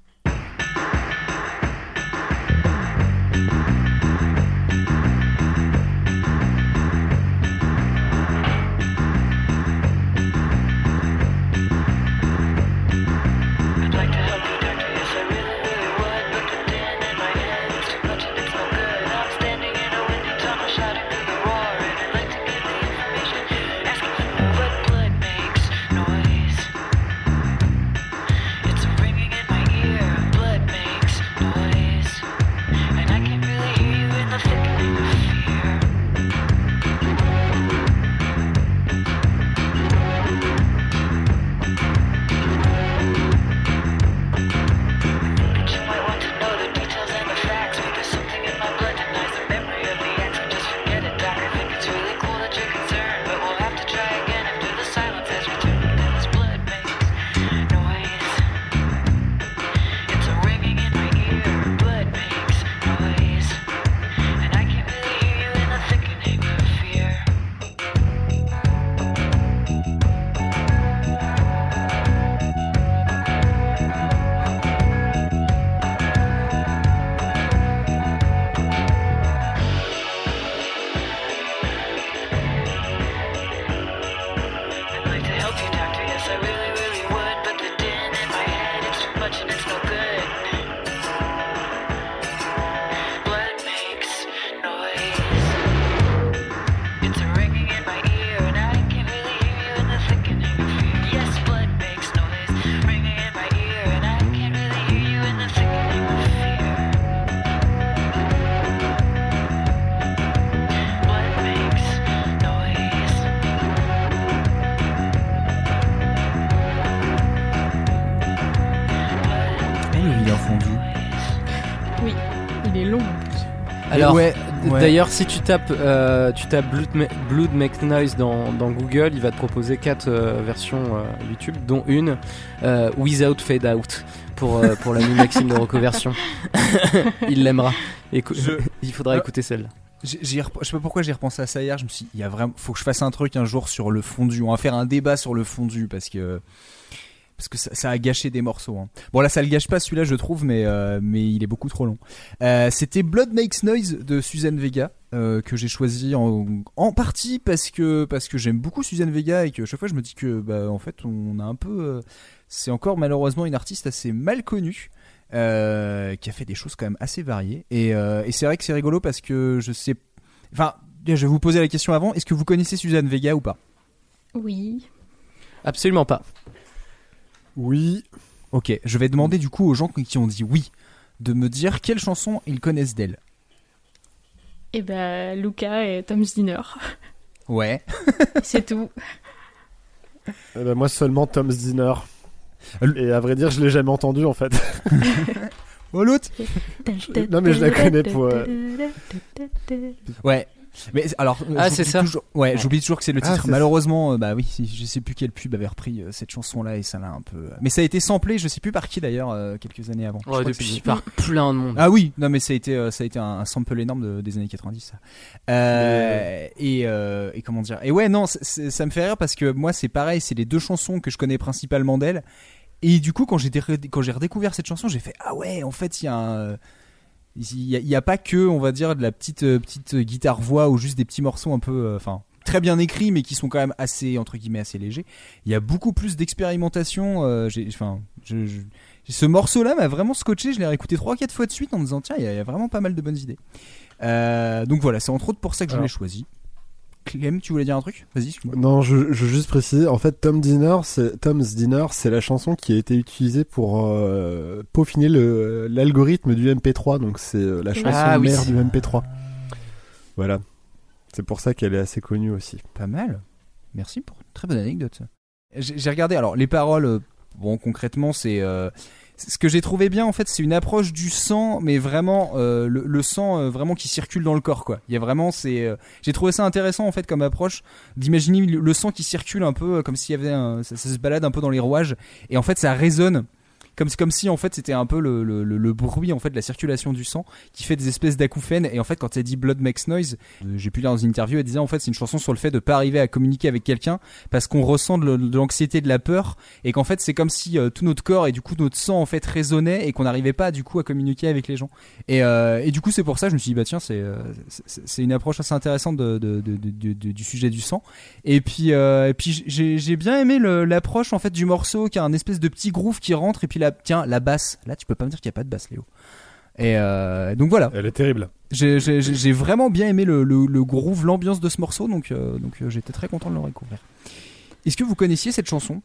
D'ailleurs, si tu tapes, euh, tu tapes Blood, Ma- Blood Make Noise dans, dans Google, il va te proposer quatre euh, versions euh, YouTube, dont une Without Fade Out pour, pour l'ami Maxime de Recoversion. il l'aimera. Je- Il faudra Ah. écouter celle-là. Ai rep- Je sais pas pourquoi j'ai repensé à ça hier. Je me suis dit, il y a vraiment, faut que je fasse un truc un jour sur le fondu. On va faire un débat sur le fondu parce que parce que ça, ça a gâché des morceaux. hein. Bon là, ça le gâche pas celui-là, je trouve, mais euh, mais il est beaucoup trop long. Euh, C'était Blood Makes Noise de Suzanne Vega euh, que j'ai choisi en, en partie parce que parce que j'aime beaucoup Suzanne Vega et que chaque fois je me dis que bah en fait on a un peu euh, c'est encore malheureusement une artiste assez mal connue. euh, qui a fait des choses quand même assez variées et, euh, et c'est vrai que c'est rigolo parce que je sais enfin je vais vous poser la question avant est-ce que vous connaissez Suzanne Vega ou pas? Oui. Absolument pas. Oui. ok je vais demander du coup aux gens qui ont dit oui de me dire quelles chansons ils connaissent d'elle Et ben, Luca et Tom Dinner. ouais C'est tout. Eh ben, moi seulement Tom's Dinner. Et à vrai dire, je l'ai jamais entendu en fait. oh l'autre Non, mais je la connais pour, euh, Ouais. Mais alors, euh, Ah, j'oublie c'est ça. toujours- ouais, j'oublie toujours que c'est le Ah, titre. Malheureusement, euh, bah oui, je sais plus quelle pub avait repris euh, cette chanson-là et ça l'a un peu. Mais ça a été samplé, je sais plus par qui d'ailleurs, euh, quelques années avant. Ouais, depuis par plein de monde. Ah oui, non mais ça a été, euh, ça a été un, sample énorme de- des années 90. Ça. Euh, et, euh, et comment dire Et ouais, non, ça me fait rire parce que moi c'est pareil, c'est les deux chansons que je connais principalement d'elle. Et du coup, quand j'ai dé- quand j'ai redécouvert cette chanson, j'ai fait ah ouais, en fait il y a un il y, a- pas que, on va dire, de la petite euh, petite guitare voix ou juste des petits morceaux un peu, euh, enfin très bien écrits, mais qui sont quand même assez entre guillemets assez légers. Il y a beaucoup plus d'expérimentation. euh, j'ai- Enfin, je, je- ce morceau-là m'a vraiment scotché. Je l'ai réécouté 3-4 fois de suite en me disant tiens, il y, a- il y a vraiment pas mal de bonnes idées. Euh, donc voilà, c'est entre autres pour ça que je l'ai choisi. Clem, tu voulais dire un truc? Vas-y. Non, je, je veux juste préciser. En fait, Tom Dinner, c'est Tom's Dinner, c'est la chanson qui a été utilisée pour euh, peaufiner l'algorithme du MP3. Donc c'est euh, la chanson Ah oui. mère du MP3. Voilà. C'est pour ça qu'elle est assez connue aussi. Pas mal. Merci pour une très bonne anecdote. J'ai regardé, alors les paroles, euh, bon concrètement c'est... euh, ce que j'ai trouvé bien en fait c'est une approche du sang mais vraiment euh, le, sang euh, vraiment qui circule dans le corps quoi. Il y a vraiment c'est euh, j'ai trouvé ça intéressant en fait comme approche d'imaginer le, sang qui circule un peu comme s'il y avait un, ça se balade un peu dans les rouages et en fait ça résonne comme si en fait c'était un peu le, bruit en fait de la circulation du sang qui fait des espèces d'acouphènes et en fait quand elle dit Blood makes noise, euh, j'ai pu lire dans une interview elle disait en fait c'est une chanson sur le fait de pas arriver à communiquer avec quelqu'un parce qu'on ressent de, l'anxiété, de la peur et qu'en fait c'est comme si euh, tout notre corps et du coup notre sang en fait résonnait et qu'on n'arrivait pas du coup à communiquer avec les gens. Et, euh, du coup c'est pour ça je me suis dit bah tiens c'est c'est- une approche assez intéressante du sujet du sang. Et puis et puis j'ai bien aimé l'approche en fait du morceau qui a un espèce de petit groove qui rentre et puis là tiens la basse là tu peux pas me dire qu'il y a pas de basse Léo. Et euh, donc voilà. Elle est terrible. J'ai- J'ai j'ai- j'ai vraiment bien aimé le, le, le groove, l'ambiance de ce morceau, donc, euh, donc euh, j'étais très content de le découvrir. Est-ce que vous connaissiez cette chanson?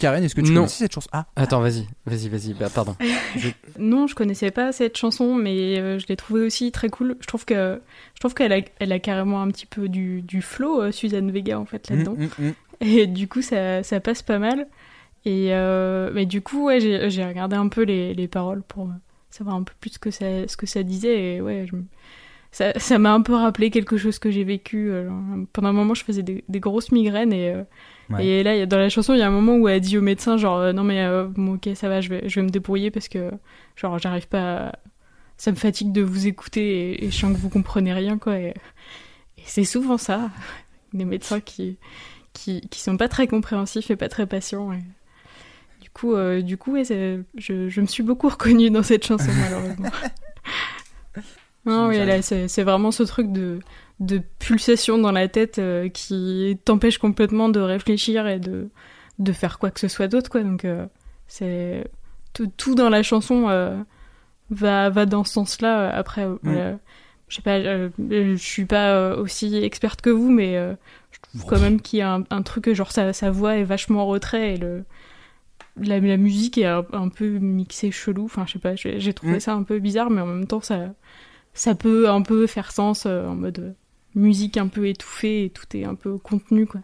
Karen, est-ce que tu Non. connaissais cette chanson? Ah, Attends, vas-y, vas-y, vas-y. Bah, pardon. Non, je connaissais pas cette chanson, mais euh, je l'ai trouvée aussi très cool. Je trouve que je trouve qu'elle a, elle a carrément un petit peu du, du flow, euh, Suzanne Vega en fait là-dedans. Mm, mm, mm. Et du coup, ça, ça passe pas mal. Et euh, mais du coup, ouais, j'ai regardé un peu les, les paroles pour savoir un peu plus ce que ça, ce que ça disait. Et ouais, je ça ça m'a un peu rappelé quelque chose que j'ai vécu. euh, pendant un moment, je faisais des, des grosses migraines. Et, euh, Ouais. et là, dans la chanson, il y a un moment où elle dit au médecin, genre, non mais euh, bon, ok, ça va, je vais, je vais me débrouiller parce que, genre, j'arrive pas... à- Ça me fatigue de vous écouter et, et je sens que vous comprenez rien, quoi. Et, et c'est souvent ça, des médecins qui, qui, qui sont pas très compréhensifs et pas très patients. et coup, euh, du coup ouais, je, je me suis beaucoup reconnue dans cette chanson, malheureusement. non, oui, là, c'est vraiment ce truc de, de pulsation dans la tête euh, qui t'empêche complètement de réfléchir et de, de faire quoi que ce soit d'autre, quoi. Donc, euh, c'est tout, dans la chanson va, va dans ce sens-là. Après, je sais pas, je suis pas aussi experte que vous, mais je trouve quand même qu'il y a un, un truc, genre sa, sa voix est vachement en retrait et le, la, la musique est un, un peu mixée chelou. Enfin, je sais pas, j'ai j'ai trouvé Mm. ça un peu bizarre, mais en même temps, ça, ça peut un peu faire sens euh, en mode euh, musique un peu étouffée et tout est un peu contenu, quoi.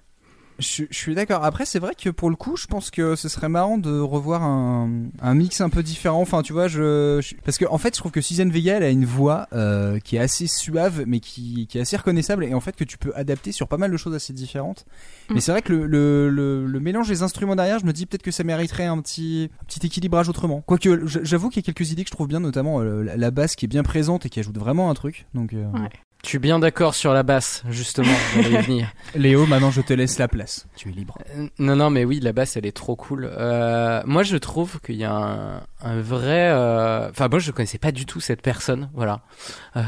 Je, je suis d'accord. Après, c'est vrai que pour le coup, je pense que ce serait marrant de revoir un, un mix un peu différent. Enfin, tu vois, je, je- parce que en fait, je trouve que Suzanne Vega, elle a une voix euh, qui est assez suave, mais qui, qui est assez reconnaissable, et en fait que tu peux adapter sur pas mal de choses assez différentes. Mm. Mais c'est vrai que le, le, le, le mélange des instruments derrière, je me dis peut-être que ça mériterait un petit, un petit équilibrage autrement. Quoique, j'avoue qu'il y a quelques idées que je trouve bien, notamment euh, la, la basse qui est bien présente et qui ajoute vraiment un truc. Donc, euh, Ouais. Je suis bien d'accord sur la basse, justement. j'allais y venir. Léo, maintenant je te laisse la place. Tu es libre. Euh, Non, non, mais oui, la basse, elle est trop cool. Euh, moi, je trouve qu'il y a un, un vrai. euh, Enfin, moi, je connaissais pas du tout cette personne. Voilà. Euh,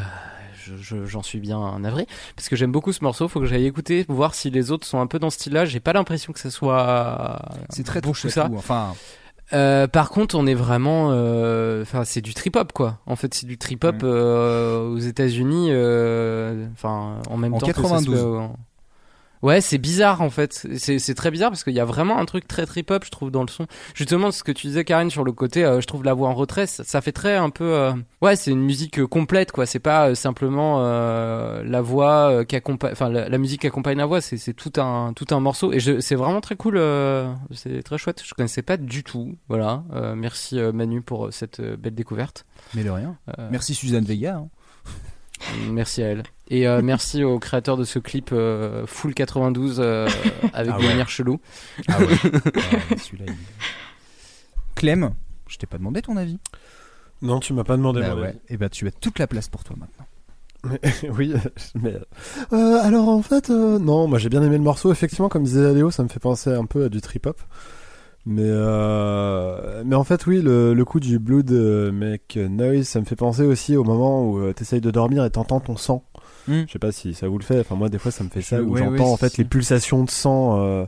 je- je- J'en suis bien navré parce que j'aime beaucoup ce morceau. Faut que j'aille écouter, voir si les autres sont un peu dans ce style-là. J'ai pas l'impression que ça soit. C'est très beaucoup touche à ça. tout. Enfin, Euh, par contre, on est vraiment, euh, enfin, c'est du trip hop quoi. En fait, c'est du trip hop Ouais. euh, aux États-Unis. euh, Enfin, en même En temps. que ça se 92. fait au- Ouais, c'est bizarre en fait. C'est très bizarre parce qu'il y a vraiment un truc très trip hop, je trouve, dans le son. Justement, ce que tu disais, Karine, sur le côté, euh, je trouve la voix en retrait, ça, ça fait très un peu. euh, Ouais, c'est une musique euh, complète quoi. C'est pas simplement euh, la voix qui accompagne, enfin la, la musique qui accompagne la voix. C'est tout un tout un morceau et c'est vraiment très cool. C'est très chouette. Je connaissais pas du tout. Voilà. Merci Manu pour cette belle découverte. mais de rien. Merci Suzanne Vega. hein. Merci à elle. Et euh, merci au créateur de ce clip euh, Full 92 euh, avec Ah des ouais. lumières cheloues. Ah ouais. Ah, celui-là, il- Clem, je t'ai pas demandé ton avis. Non, tu m'as pas demandé. Bah mon ouais. avis. Et bah tu as toute la place pour toi maintenant. oui, mais euh, alors en fait, euh, non, moi j'ai bien aimé le morceau. Effectivement, comme disait Léo, ça me fait penser un peu à du trip hop. Mais euh, mais en fait, oui, le, le coup du blood euh, make noise, ça me fait penser aussi au moment où euh, t'essayes de dormir et t'entends ton sang. Hmm. Je sais pas si ça vous le fait. Enfin moi, des fois, ça me fait ça où ouais, j'entends ouais, en fait les pulsations de sang. euh,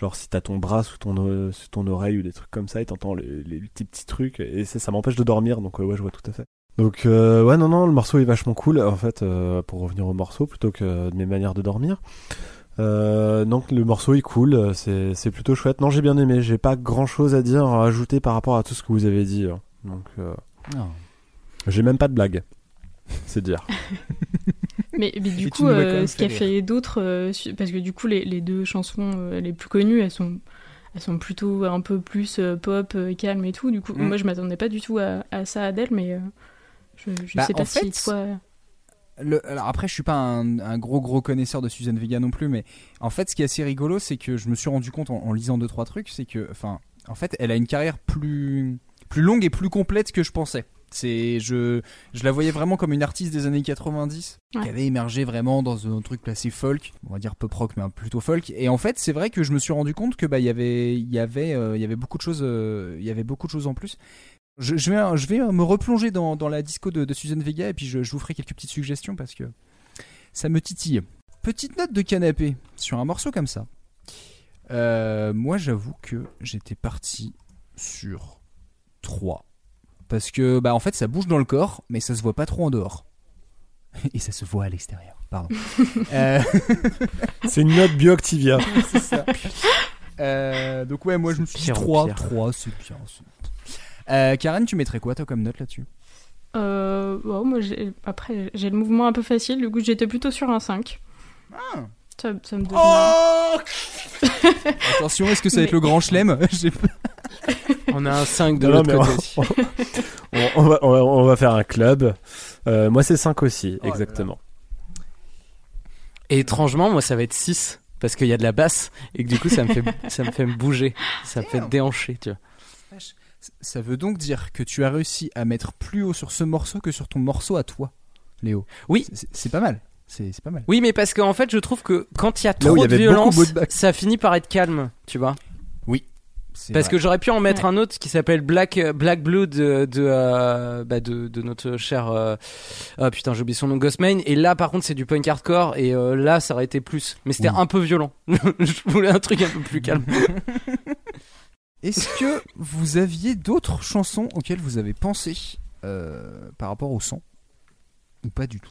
Genre si t'as ton bras sous ton, o- sous ton oreille ou des trucs comme ça et t'entends les, les petits petits trucs et ça, ça m'empêche de dormir donc ouais je vois tout à fait. Donc euh, ouais non non le morceau est vachement cool en fait euh, pour revenir au morceau plutôt que de mes manières de dormir. Euh, donc le morceau est cool, c'est plutôt chouette. Non j'ai bien aimé, j'ai pas grand chose à dire à ajouter par rapport à tout ce que vous avez dit. hein. Donc euh, j'ai même pas de blague. C'est dire. Mais, mais du Et coup, euh, ce qui a fait fait d'autres, euh, parce que du coup, les, les deux chansons euh, les plus connues, elles sont, elles sont plutôt un peu plus pop, calme et tout. Du coup, Mm. moi, je m'attendais pas du tout à, à ça d'elle, mais je, je Bah, sais pas fait, si toi. Le- alors après, je suis pas un, un gros gros connaisseur de Suzanne Vega non plus, mais en fait, ce qui est assez rigolo, c'est que je me suis rendu compte en, en lisant deux trois trucs, c'est que, enfin, en fait, elle a une carrière plus plus longue et plus complète que je pensais. C'est je je la voyais vraiment comme une artiste des années 90 Ouais. qui avait émergé vraiment dans un truc placé folk, on va dire pop rock mais plutôt folk. Et en fait, c'est vrai que je me suis rendu compte que bah il y avait il y avait euh, il y avait beaucoup de choses euh, il y avait beaucoup de choses en plus. Je, je vais je vais me replonger dans, dans la disco de, de Susan Vega et puis je, je vous ferai quelques petites suggestions parce que ça me titille. Petite note de canapé sur un morceau comme ça. Euh, moi, j'avoue que j'étais parti sur 3. Parce que, bah, en fait, ça bouge dans le corps, mais ça se voit pas trop en dehors. Et ça se voit à l'extérieur, pardon. Euh, C'est une note bioactivia. c'est ça. Euh, donc, ouais, moi, je me suis dit pire en 3. pire. 3, c'est bien. Euh, Karen, tu mettrais quoi, toi, comme note là-dessus? Euh, bon, moi, après, j'ai le mouvement un peu facile, du coup, j'étais plutôt sur un 5. Ah. Ça, ça me donne. Oh Attention, est-ce que ça va être Mais- le grand chelem? On a un 5 de Non, l'autre non, côté aussi. on, on va, on, va, on va faire un club. Euh, moi, c'est 5 aussi, Oh exactement. Et étrangement, moi, ça va être 6 parce qu'il y a de la basse et que du coup, ça me fait, ça me fait me bouger, ça me fait déhancher, tu vois. Ça veut donc dire que tu as réussi à mettre plus haut sur ce morceau que sur ton morceau à toi, Léo. Oui. C'est- C'est pas mal. C'est c'est pas mal. Oui, mais parce qu'en fait, je trouve que quand il y a trop y de violence, de ça finit par être calme, tu vois. Parce vrai. que j'aurais pu en mettre Ouais. un autre qui s'appelle Black euh, Black Blood de de, euh, bah de de notre cher euh, ah putain j'ai oublié son nom Ghostman et là par contre c'est du punk hardcore et euh, là ça aurait été plus mais c'était Oui. un peu violent je voulais un truc un peu plus calme Est-ce que vous aviez d'autres chansons auxquelles vous avez pensé euh, par rapport au son? Ou pas du tout?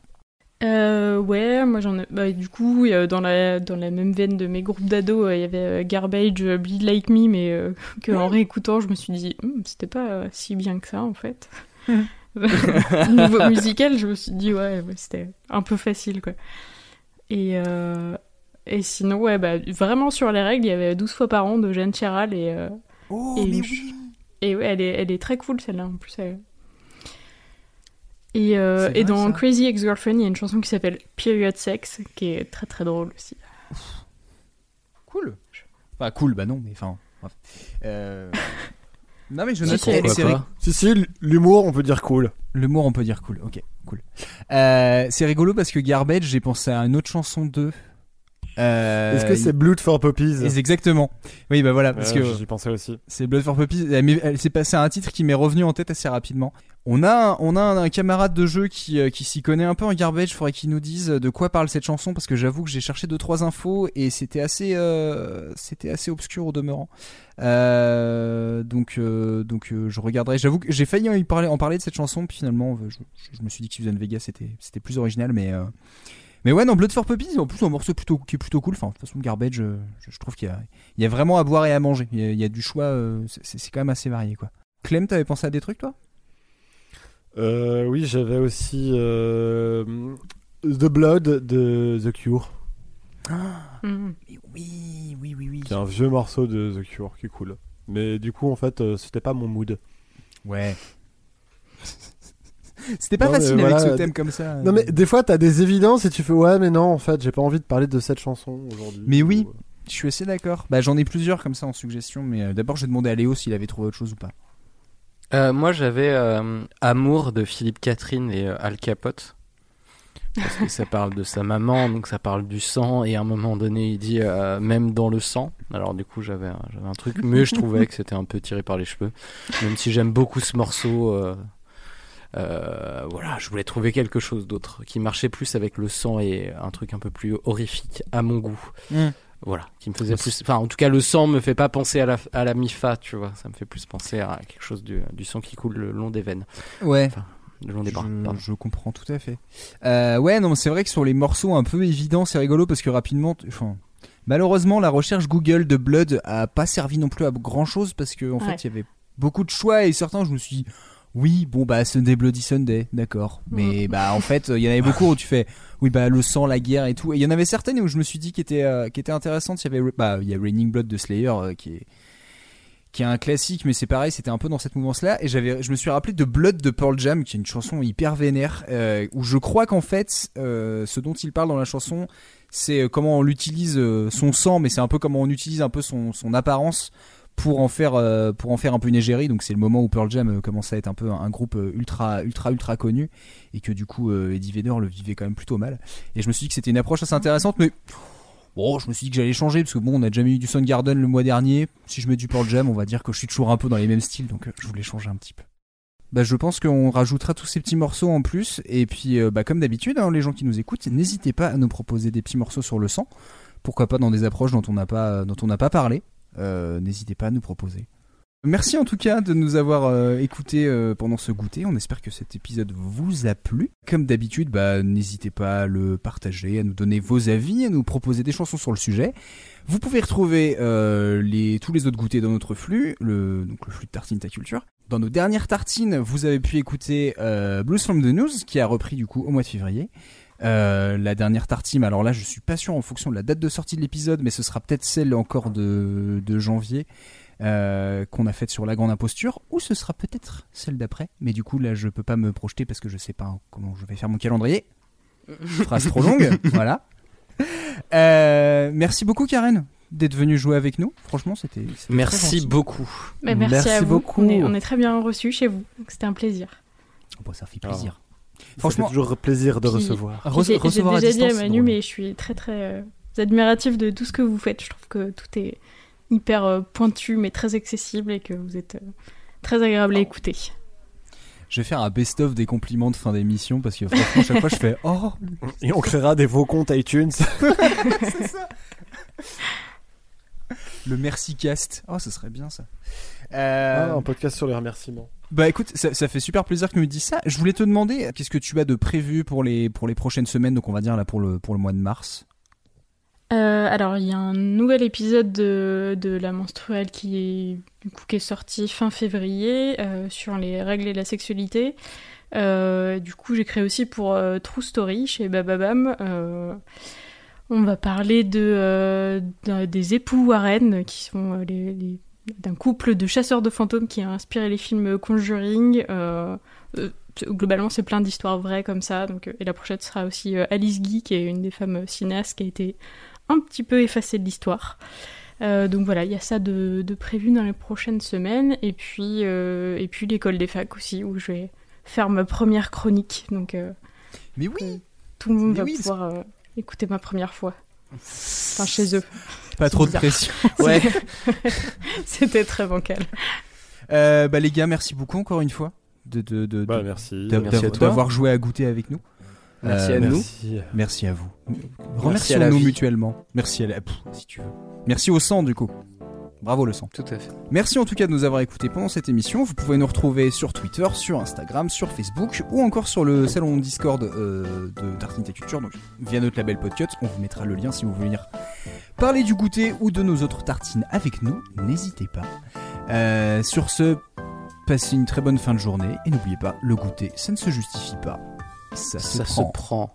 Euh, ouais, moi j'en ai. Bah, du coup, euh, dans, la, dans la même veine de mes groupes d'ados, euh, il y avait euh, Garbage, Bleed Like Me, mais euh, que en réécoutant, je me suis dit, Hum, c'était pas si bien que ça en fait. Niveau musical, je me suis dit, ouais, ouais, c'était un peu facile quoi. Et, euh, et sinon, ouais, bah, vraiment sur les règles, il y avait 12 fois par an de Jeanne Chéral et. Oh, Et mais je- oui et ouais, elle est, elle est très cool celle-là en plus. elle- Et, euh, C'est et vrai, dans ça. Crazy Ex-Girlfriend, il y a une chanson qui s'appelle Period Sex, qui est très très drôle aussi. Cool. Enfin, cool, bah non, mais enfin. Euh, Non, mais je note. si, Si, l'humour, on peut dire cool. L'humour, on peut dire cool. Ok, cool. Euh, c'est rigolo parce que Garbage, j'ai pensé à une autre chanson d'eux. Euh, Est-ce que c'est Blood for Puppies exactement. Oui, bah voilà, parce que J'y pensais aussi. C'est Blood for Puppies. Elle- C'est passé un titre qui m'est revenu en tête assez rapidement. On a, un, on a un, un camarade de jeu qui, euh, qui s'y connaît un peu en garbage. Faudrait qu'il nous dise de quoi parle cette chanson parce que j'avoue que j'ai cherché deux trois infos et c'était assez, euh, c'était assez obscur au demeurant. Euh, donc, euh, donc euh, je regarderai. J'avoue que j'ai failli en parler, en parler de cette chanson. Puis finalement, je, je- je me suis dit que Susan Vega c'était, c'était plus original, mais. Mais ouais, non, Blood for Puppies, en plus, un morceau plutôt, qui est plutôt cool. Enfin, de toute façon, Garbage, euh, je, je trouve qu'il y a, il y a vraiment à boire et à manger. Il y a, il y a du choix, euh, c'est c'est quand même assez varié, quoi. Clem, t'avais pensé à des trucs, toi? Euh, oui, j'avais aussi euh, The Blood de The Cure, Mhm. Oui, oui, oui, oui. qui est un vieux morceau de The Cure, qui est cool. Mais du coup, en fait, c'était pas mon mood. Ouais. C'était pas Non, facile voilà, avec ce thème comme ça. Non, mais des fois, t'as des évidences et tu fais ouais, mais non, en fait, j'ai pas envie de parler de cette chanson aujourd'hui. Mais oui. Ou, euh, Je suis assez d'accord. Bah, j'en ai plusieurs comme ça en suggestion, mais euh, d'abord, je vais demander à Léo s'il avait trouvé autre chose ou pas. Euh, moi, j'avais euh, Amour de Philippe Catherine et euh, Al Capote. Parce que ça parle de sa maman, donc ça parle du sang, et à un moment donné, il dit euh, même dans le sang. Alors, du coup, j'avais un, j'avais un truc, mais je trouvais que c'était un peu tiré par les cheveux. Même si j'aime beaucoup ce morceau, euh, voilà, je voulais trouver quelque chose d'autre qui marchait plus avec le sang et un truc un peu plus horrifique à mon goût. Mm. Voilà, qui me faisait plus. Enfin, en tout cas, le sang me fait pas penser à la, à la MIFA, tu vois. Ça me fait plus penser à quelque chose du, du sang qui coule le long des veines, Ouais. le long des bras. Je, comprends tout à fait. Euh, ouais, non, mais c'est vrai que sur les morceaux un peu évidents, c'est rigolo parce que rapidement, enfin, malheureusement, la recherche Google de Blood a pas servi non plus à grand chose parce que en Ouais. fait, il y avait beaucoup de choix et certains, je me suis dit, oui, bon bah Sunday Bloody Sunday, d'accord. Mais bah en fait, il y en avait beaucoup où tu fais, oui bah le sang, la guerre et tout. Et il y en avait certaines où je me suis dit qui étaient euh, qui. Il y avait bah il y a Raining Blood de Slayer euh, qui est qui est un classique, mais c'est pareil, c'était un peu dans cette mouvance-là. Et j'avais, je me suis rappelé de Blood de Pearl Jam, qui est une chanson hyper vénère, euh, où je crois qu'en fait, euh, ce dont il parle dans la chanson, c'est comment on utilise son sang, mais c'est un peu comment on utilise un peu son, son apparence pour en faire euh, pour en faire un peu une égérie. Donc c'est le moment où Pearl Jam euh, commence à être un peu un, groupe euh, ultra ultra ultra connu et que du coup Eddie Vedder le vivait quand même plutôt mal. Et je me suis dit que c'était une approche assez intéressante, mais bon, je me suis dit que j'allais changer parce que bon, on a déjà mis du Soundgarden le mois dernier. Si je mets du Pearl Jam, on va dire que je suis toujours un peu dans les mêmes styles, donc je voulais changer un petit peu. Bah, je pense qu'on rajoutera tous ces petits morceaux en plus. Et puis, bah, comme d'habitude, hein, les gens qui nous écoutent, n'hésitez pas à nous proposer des petits morceaux sur le sang. Pourquoi pas dans des approches dont on n'a pas, dont on n'a pas parlé. Euh, n'hésitez pas à nous proposer. Merci en tout cas de nous avoir euh, écoutés euh, pendant ce goûter. On espère que cet épisode vous a plu. Comme d'habitude, bah, n'hésitez pas à le partager, à nous donner vos avis, à nous proposer des chansons sur le sujet. Vous pouvez retrouver tous les autres goûters dans notre flux, le, donc le flux de Tartine Ta Culture. Dans nos dernières tartines, vous avez pu écouter Blues from the News, qui a repris du coup au mois de février. Euh, la dernière tartine, alors là je suis pas sûr en fonction de la date de sortie de l'épisode, mais ce sera peut-être celle encore de, de janvier euh, qu'on a faite sur la grande imposture, ou ce sera peut-être celle d'après, mais du coup là je peux pas me projeter parce que je sais pas comment je vais faire mon calendrier. Phrase trop longue, voilà. Euh, merci beaucoup Karen d'être venue jouer avec nous. Franchement, c'était. Merci beaucoup. Bah, merci, Merci à vous. beaucoup. On est, on est très bien reçus chez vous. Donc c'était un plaisir. Oh, bah, ça fait plaisir. Ça fait toujours plaisir de Puis- recevoir. Rece- J'ai j'ai recevoir à déjà dit à c'est Manu, mais je suis très très euh, admiratif de tout ce que vous faites. Je trouve que tout est hyper euh, pointu, mais très accessible et que vous êtes euh, très agréable à écouter. Je vais faire un best-of des compliments de fin d'émission parce que franchement, chaque fois je fais Oh Et on créera des faux comptes iTunes. le merci cast. Oh, ce serait bien ça. Euh, Ah, un podcast sur les remerciements. Bah écoute, ça, ça fait super plaisir que tu me dises ça. Je voulais te demander, qu'est-ce que tu as de prévu pour les, pour les prochaines semaines, donc on va dire là pour le, pour le mois de mars? Euh, alors, il y a un nouvel épisode de, de La Menstruelle qui est, du coup, qui est sorti fin février euh, sur les règles et la sexualité. Euh, du coup, j'ai créé aussi pour euh, True Story chez Bababam. Euh, on va parler de, euh, des époux Warren qui sont euh, les, les- d'un couple de chasseurs de fantômes qui a inspiré les films Conjuring. Euh, euh, globalement, c'est plein d'histoires vraies comme ça. Donc, euh, et la prochaine sera aussi Alice Guy, qui est une des femmes cinéastes qui a été un petit peu effacée de l'histoire. Euh, donc voilà, il y a ça de, de prévu dans les prochaines semaines. Et puis, euh, et puis l'école des facs aussi, où je vais faire ma première chronique. Donc Mais oui tout le monde Mais va oui, pouvoir écouter ma première fois. Enfin, chez eux. Pas trop de pression. Ouais. C'était très bancal. Euh, bah les gars, merci beaucoup encore une fois de, de, de- Bah, de- merci. Merci à d'av- toi. d'avoir joué à goûter avec nous. Merci Euh, à nous. Merci. À vous. Remercions-nous mutuellement. Merci à la... Pff, si tu veux. Merci au sang du coup. Bravo le sang. Tout à fait. Merci en tout cas de nous avoir écoutés pendant cette émission. Vous pouvez nous retrouver sur Twitter, sur Instagram, sur Facebook ou encore sur le salon Discord euh, de Tartine Ta Culture, donc via notre label Podcut. On vous mettra le lien si vous voulez venir parler du goûter ou de nos autres tartines avec nous. N'hésitez pas. Euh, sur ce, passez une très bonne fin de journée et n'oubliez pas, le goûter, ça ne se justifie pas. Ça, Ça se se prend.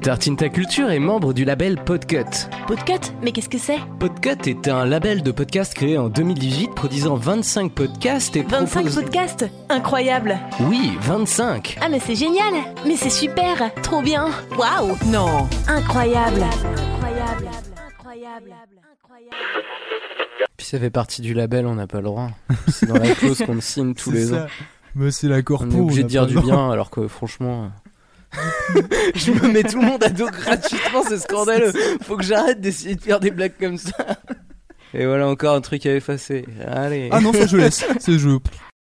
Prend. Tartine Ta Culture est membre du label Podcut. Podcut Mais qu'est-ce que c'est Podcut est un label de podcast créé en 2018 produisant 25 podcasts et 25 propose- podcasts Incroyable Oui, 25 Ah mais c'est génial Mais c'est super Trop bien Waouh Non Incroyable Incroyable Incroyable Puis ça fait partie du label, on n'a pas le droit. C'est dans la clause qu'on signe tous les ans. Mais c'est la corpo. On est obligé on de dire du bien alors que franchement... Je me mets tout le monde à dos gratuitement, c'est scandaleux. Faut que j'arrête d'essayer de faire des blagues comme ça. Et voilà encore un truc à effacer. Allez. Ah non, ça je laisse. C'est je.